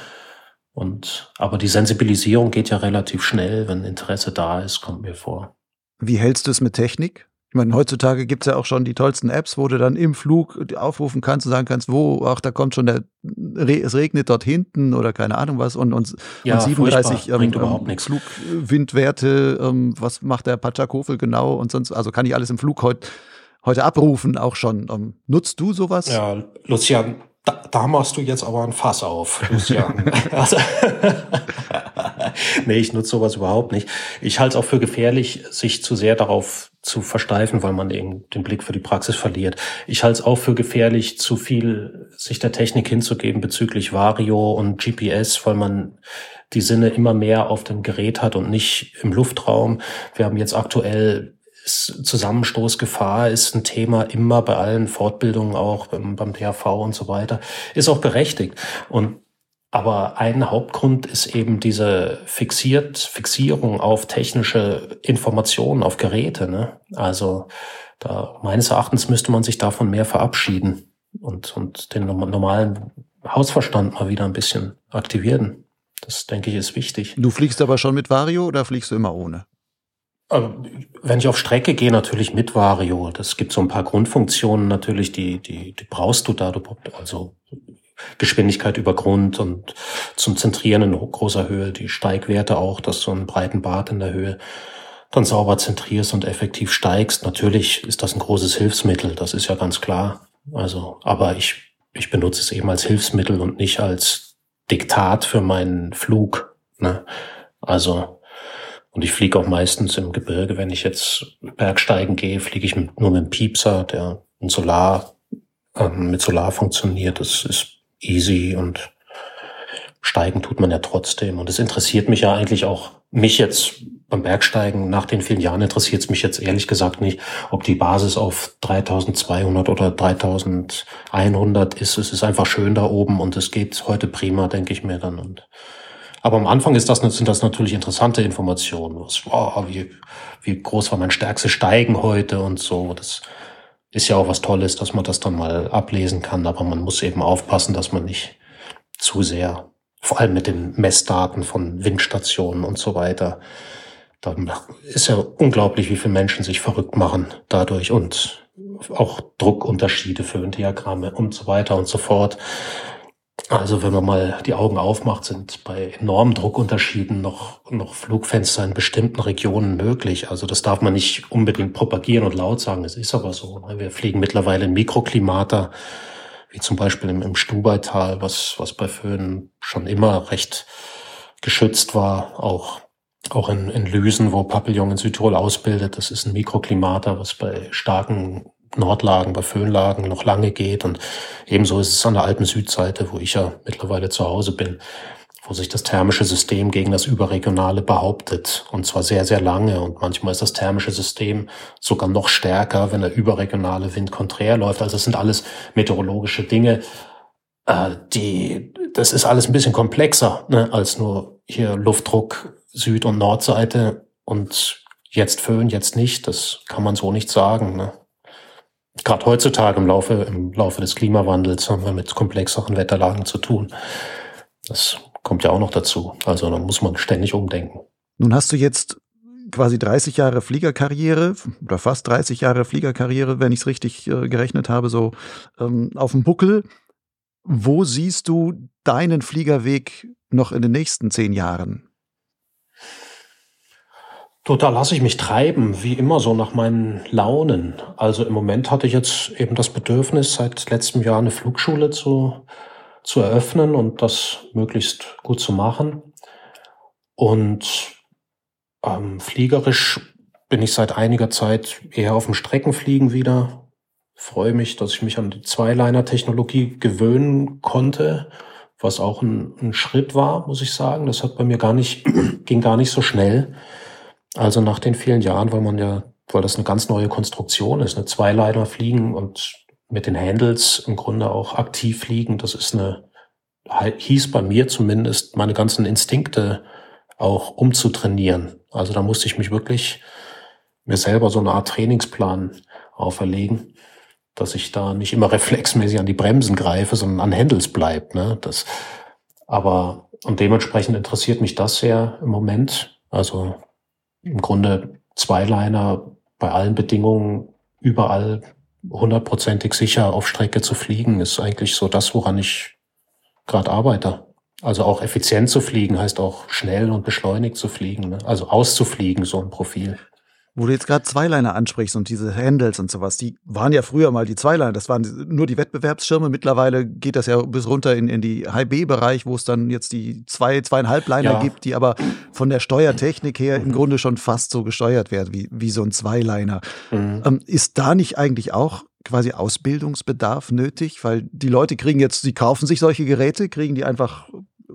Und, aber die Sensibilisierung geht ja relativ schnell, wenn Interesse da ist, kommt mir vor. Wie hältst du es mit Technik? Ich meine, heutzutage gibt's ja auch schon die tollsten Apps, wo du dann im Flug aufrufen kannst und sagen kannst, wo, ach, da kommt schon der, es regnet dort hinten oder keine Ahnung was und, und, ja, und 37 ähm, ähm, Flugwindwerte, ähm, was macht der Pachakofel genau und sonst, also kann ich alles im Flug heute heute abrufen auch schon. Ähm, nutzt du sowas? Ja, Lucian, da, da machst du jetzt aber ein Fass auf, Lucian. also, nee, ich nutze sowas überhaupt nicht. Ich halte es auch für gefährlich, sich zu sehr darauf zu versteifen, weil man eben den Blick für die Praxis verliert. Ich halte es auch für gefährlich, zu viel sich der Technik hinzugeben bezüglich Vario und GPS, weil man die Sinne immer mehr auf dem Gerät hat und nicht im Luftraum. Wir haben jetzt aktuell Zusammenstoßgefahr ist ein Thema immer bei allen Fortbildungen auch beim, beim DHV und so weiter. Ist auch berechtigt. Und aber ein Hauptgrund ist eben diese fixiert, Fixierung auf technische Informationen, auf Geräte. Ne? Also da, meines Erachtens müsste man sich davon mehr verabschieden und, und den normalen Hausverstand mal wieder ein bisschen aktivieren. Das denke ich ist wichtig. Du fliegst aber schon mit Vario oder fliegst du immer ohne? Also, wenn ich auf Strecke gehe, natürlich mit Vario. Das gibt so ein paar Grundfunktionen natürlich, die, die, die brauchst du da. Also Geschwindigkeit über Grund und zum Zentrieren in großer Höhe, die Steigwerte auch, dass du einen breiten Bart in der Höhe dann sauber zentrierst und effektiv steigst. Natürlich ist das ein großes Hilfsmittel, das ist ja ganz klar. Also, aber ich, ich benutze es eben als Hilfsmittel und nicht als Diktat für meinen Flug. Ne? Also und ich fliege auch meistens im Gebirge, wenn ich jetzt Bergsteigen gehe, fliege ich mit, nur mit einem Piepser, der ein Solar, äh, ähm, mit Solar funktioniert. Das ist easy und steigen tut man ja trotzdem. Und es interessiert mich ja eigentlich auch, mich jetzt beim Bergsteigen nach den vielen Jahren interessiert es mich jetzt ehrlich gesagt nicht, ob die Basis auf 3200 oder 3100 ist. Es ist einfach schön da oben und es geht heute prima, denke ich mir dann. Und aber am Anfang ist das, sind das natürlich interessante Informationen. Was, wow, wie, wie groß war mein stärkstes Steigen heute und so. Das ist ja auch was Tolles, dass man das dann mal ablesen kann. Aber man muss eben aufpassen, dass man nicht zu sehr, vor allem mit den Messdaten von Windstationen und so weiter, da ist ja unglaublich, wie viele Menschen sich verrückt machen dadurch und auch Druckunterschiede für Diagramme und so weiter und so fort. Also wenn man mal die Augen aufmacht, sind bei enormen Druckunterschieden noch, noch Flugfenster in bestimmten Regionen möglich. Also das darf man nicht unbedingt propagieren und laut sagen. Es ist aber so. Wir fliegen mittlerweile in Mikroklimata, wie zum Beispiel im, im Stubaital, was, was bei Föhn schon immer recht geschützt war. Auch, auch in, in Lüsen, wo Papillon in Südtirol ausbildet. Das ist ein Mikroklimata, was bei starken Nordlagen, bei Föhnlagen noch lange geht. Und ebenso ist es an der alten Südseite, wo ich ja mittlerweile zu Hause bin, wo sich das thermische System gegen das Überregionale behauptet. Und zwar sehr, sehr lange. Und manchmal ist das thermische System sogar noch stärker, wenn der überregionale Wind konträr läuft. Also es sind alles meteorologische Dinge, äh, die, das ist alles ein bisschen komplexer ne, als nur hier Luftdruck Süd- und Nordseite und jetzt Föhn, jetzt nicht. Das kann man so nicht sagen. Ne? Gerade heutzutage im Laufe, im Laufe des Klimawandels haben wir mit komplexeren Wetterlagen zu tun. Das kommt ja auch noch dazu. Also da muss man ständig umdenken. Nun hast du jetzt quasi 30 Jahre Fliegerkarriere oder fast 30 Jahre Fliegerkarriere, wenn ich es richtig äh, gerechnet habe, so ähm, auf dem Buckel. Wo siehst du deinen Fliegerweg noch in den nächsten zehn Jahren? So, da lasse ich mich treiben, wie immer so nach meinen Launen. Also im Moment hatte ich jetzt eben das Bedürfnis, seit letztem Jahr eine Flugschule zu, zu eröffnen und das möglichst gut zu machen. Und ähm, fliegerisch bin ich seit einiger Zeit eher auf dem Streckenfliegen wieder. Freue mich, dass ich mich an die Zweiliner-Technologie gewöhnen konnte, was auch ein, ein Schritt war, muss ich sagen. Das hat bei mir gar nicht, ging gar nicht so schnell. Also nach den vielen Jahren, weil man ja, weil das eine ganz neue Konstruktion ist, eine Zweiliner fliegen und mit den Handles im Grunde auch aktiv fliegen, das ist eine, hieß bei mir zumindest, meine ganzen Instinkte auch umzutrainieren. Also da musste ich mich wirklich mir selber so eine Art Trainingsplan auferlegen, dass ich da nicht immer reflexmäßig an die Bremsen greife, sondern an Handles bleibt. Ne? Das, aber und dementsprechend interessiert mich das sehr im Moment. Also im Grunde Zweiliner bei allen Bedingungen überall hundertprozentig sicher auf Strecke zu fliegen, ist eigentlich so das, woran ich gerade arbeite. Also auch effizient zu fliegen heißt auch schnell und beschleunigt zu fliegen, ne? also auszufliegen, so ein Profil. Wo du jetzt gerade Zweiliner ansprichst und diese Handles und sowas, die waren ja früher mal die Zweiliner, das waren nur die Wettbewerbsschirme. Mittlerweile geht das ja bis runter in, in die High-B-Bereich, wo es dann jetzt die zwei, zweieinhalb Liner ja. gibt, die aber von der Steuertechnik her im Grunde schon fast so gesteuert werden wie, wie so ein Zweiliner. Mhm. Ähm, ist da nicht eigentlich auch quasi Ausbildungsbedarf nötig? Weil die Leute kriegen jetzt, sie kaufen sich solche Geräte, kriegen die einfach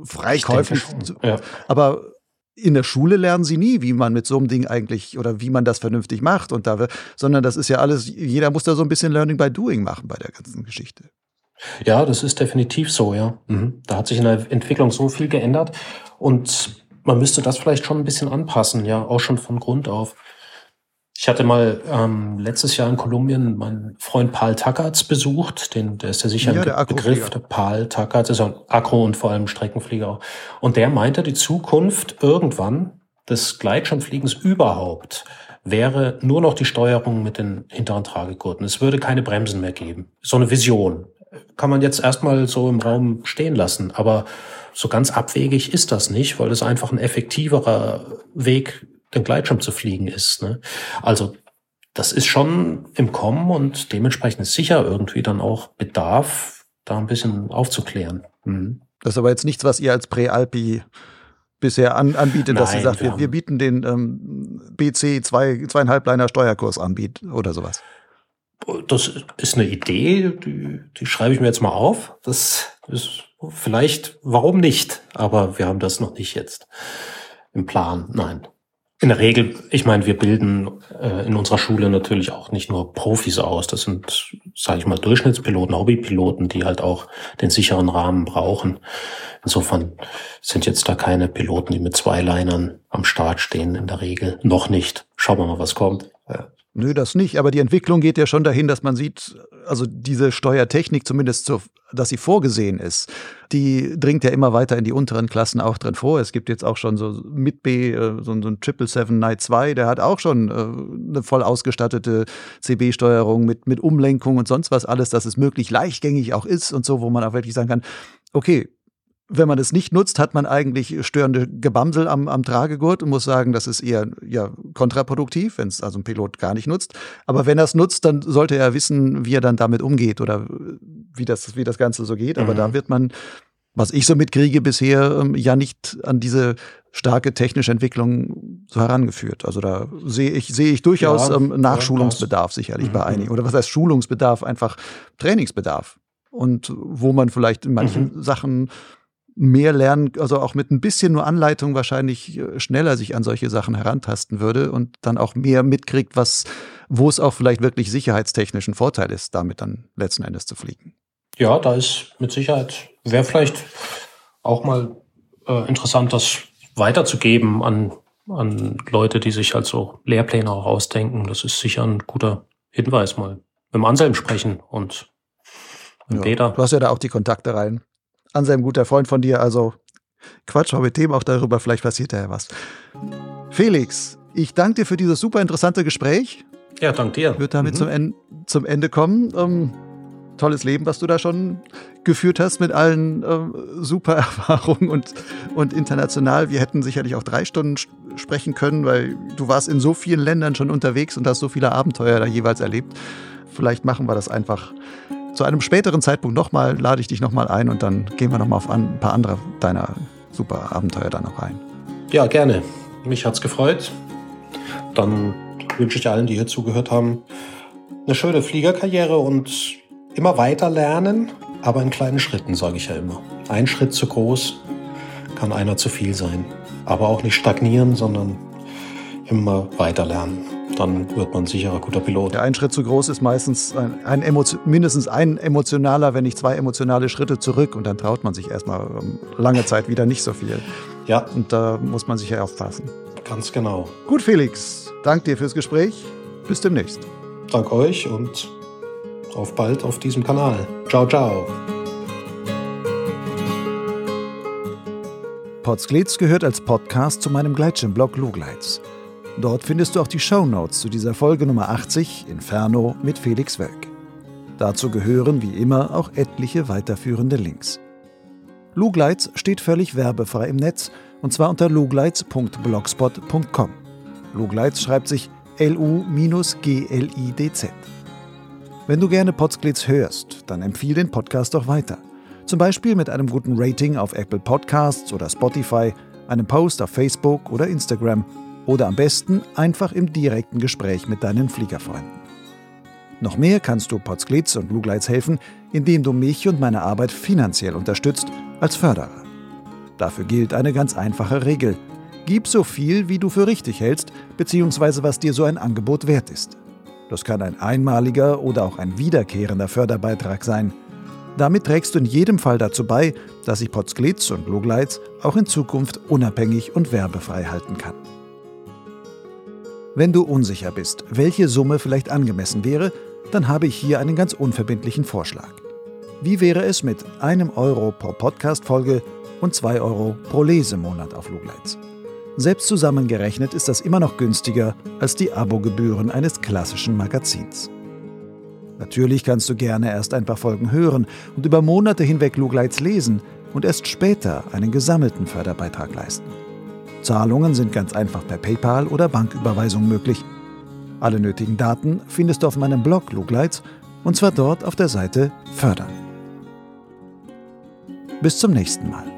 frei käuflich. Ja. Aber in der Schule lernen sie nie, wie man mit so einem Ding eigentlich oder wie man das vernünftig macht und da, sondern das ist ja alles, jeder muss da so ein bisschen Learning by Doing machen bei der ganzen Geschichte. Ja, das ist definitiv so, ja. Mhm. Da hat sich in der Entwicklung so viel geändert und man müsste das vielleicht schon ein bisschen anpassen, ja, auch schon von Grund auf. Ich hatte mal ähm, letztes Jahr in Kolumbien meinen Freund Paul Tackerts besucht, den, der ist ja sicher ja, ein Begriff. Der Paul Tackerts ist ein Akro und vor allem Streckenflieger. Und der meinte, die Zukunft irgendwann des Gleitschirmfliegens überhaupt wäre nur noch die Steuerung mit den hinteren Tragegurten. Es würde keine Bremsen mehr geben. So eine Vision. Kann man jetzt erstmal so im Raum stehen lassen. Aber so ganz abwegig ist das nicht, weil es einfach ein effektiverer Weg den Gleitschirm zu fliegen ist. Ne? Also das ist schon im Kommen und dementsprechend ist sicher irgendwie dann auch Bedarf, da ein bisschen aufzuklären. Mhm. Das ist aber jetzt nichts, was ihr als Präalpi bisher an, anbietet, Nein, dass ihr sagt, wir, wir bieten den ähm, BC zwei, zweieinhalb Liner Steuerkurs anbietet oder sowas. Das ist eine Idee, die, die schreibe ich mir jetzt mal auf. Das ist vielleicht, warum nicht? Aber wir haben das noch nicht jetzt im Plan. Nein. In der Regel, ich meine, wir bilden äh, in unserer Schule natürlich auch nicht nur Profis aus. Das sind, sage ich mal, Durchschnittspiloten, Hobbypiloten, die halt auch den sicheren Rahmen brauchen. Insofern sind jetzt da keine Piloten, die mit zwei Linern am Start stehen, in der Regel. Noch nicht. Schauen wir mal, was kommt. Ja. Nö, das nicht. Aber die Entwicklung geht ja schon dahin, dass man sieht, also diese Steuertechnik zumindest, so, dass sie vorgesehen ist, die dringt ja immer weiter in die unteren Klassen auch drin vor. Es gibt jetzt auch schon so mit B, äh, so, so ein Triple Seven Night 2, der hat auch schon äh, eine voll ausgestattete CB-Steuerung mit, mit Umlenkung und sonst was alles, dass es möglich leichtgängig auch ist und so, wo man auch wirklich sagen kann, okay, wenn man es nicht nutzt, hat man eigentlich störende Gebamsel am, am Tragegurt und muss sagen, das ist eher ja, kontraproduktiv, wenn es also ein Pilot gar nicht nutzt. Aber wenn er es nutzt, dann sollte er wissen, wie er dann damit umgeht oder wie das, wie das Ganze so geht. Aber mhm. da wird man, was ich so mitkriege bisher, ähm, ja nicht an diese starke technische Entwicklung so herangeführt. Also da sehe ich, sehe ich durchaus ja, ähm, Nachschulungsbedarf sicherlich mhm. bei einigen. Oder was heißt Schulungsbedarf? Einfach Trainingsbedarf. Und wo man vielleicht in manchen mhm. Sachen mehr lernen, also auch mit ein bisschen nur Anleitung wahrscheinlich äh, schneller sich an solche Sachen herantasten würde und dann auch mehr mitkriegt, was, wo es auch vielleicht wirklich sicherheitstechnischen Vorteil ist, damit dann letzten Endes zu fliegen. Ja, da ist mit Sicherheit, wäre vielleicht auch mal äh, interessant, das weiterzugeben an, an Leute, die sich halt so Lehrpläne auch ausdenken. Das ist sicher ein guter Hinweis, mal mit dem Anselm sprechen und mit ja, Peter. Du hast ja da auch die Kontakte rein. Anselm, guter Freund von dir, also Quatsch mal mit dem auch darüber, vielleicht passiert da ja was. Felix, ich danke dir für dieses super interessante Gespräch. Ja, danke dir. Wird damit mhm. zum, en zum Ende kommen. Ähm, tolles Leben, was du da schon geführt hast mit allen ähm, super Erfahrungen und, und international. Wir hätten sicherlich auch drei Stunden sprechen können, weil du warst in so vielen Ländern schon unterwegs und hast so viele Abenteuer da jeweils erlebt. Vielleicht machen wir das einfach zu einem späteren Zeitpunkt nochmal, lade ich dich nochmal ein und dann gehen wir nochmal auf ein paar andere deiner super Abenteuer da noch ein. Ja, gerne. Mich hat's gefreut. Dann wünsche ich allen, die hier zugehört haben, eine schöne Fliegerkarriere und immer weiter lernen, aber in kleinen Schritten, sage ich ja immer. Ein Schritt zu groß kann einer zu viel sein. Aber auch nicht stagnieren, sondern immer weiter lernen dann wird man sicher ein guter Pilot. Der ein Schritt zu groß ist meistens ein, ein mindestens ein emotionaler, wenn nicht zwei emotionale Schritte zurück und dann traut man sich erstmal ähm, lange Zeit wieder nicht so viel. Ja. Und da muss man sicher aufpassen. Ganz genau. Gut, Felix, danke dir fürs Gespräch. Bis demnächst. Dank euch und auf bald auf diesem Kanal. Ciao, ciao. Potsglitz gehört als Podcast zu meinem Gleitschirmblog Lugleitz. Dort findest du auch die Show Notes zu dieser Folge Nummer 80 Inferno mit Felix Wölk. Dazu gehören wie immer auch etliche weiterführende Links. Lugleitz steht völlig werbefrei im Netz und zwar unter lugleitz.blogspot.com. Lugleitz schreibt sich L-U-G-L-I-D-Z. Wenn du gerne Potsglitz hörst, dann empfiehl den Podcast doch weiter. Zum Beispiel mit einem guten Rating auf Apple Podcasts oder Spotify, einem Post auf Facebook oder Instagram oder am besten einfach im direkten Gespräch mit deinen Fliegerfreunden. Noch mehr kannst du Potsglitz und Lugleitz helfen, indem du mich und meine Arbeit finanziell unterstützt als Förderer. Dafür gilt eine ganz einfache Regel. Gib so viel, wie du für richtig hältst, beziehungsweise was dir so ein Angebot wert ist. Das kann ein einmaliger oder auch ein wiederkehrender Förderbeitrag sein. Damit trägst du in jedem Fall dazu bei, dass ich Potsglitz und Lugleitz auch in Zukunft unabhängig und werbefrei halten kann. Wenn du unsicher bist, welche Summe vielleicht angemessen wäre, dann habe ich hier einen ganz unverbindlichen Vorschlag. Wie wäre es mit einem Euro pro Podcast-Folge und zwei Euro pro Lesemonat auf Lugleitz? Selbst zusammengerechnet ist das immer noch günstiger als die Abogebühren eines klassischen Magazins. Natürlich kannst du gerne erst ein paar Folgen hören und über Monate hinweg Lugleitz lesen und erst später einen gesammelten Förderbeitrag leisten. Zahlungen sind ganz einfach per PayPal oder Banküberweisung möglich. Alle nötigen Daten findest du auf meinem Blog Lugleitz und zwar dort auf der Seite Fördern. Bis zum nächsten Mal.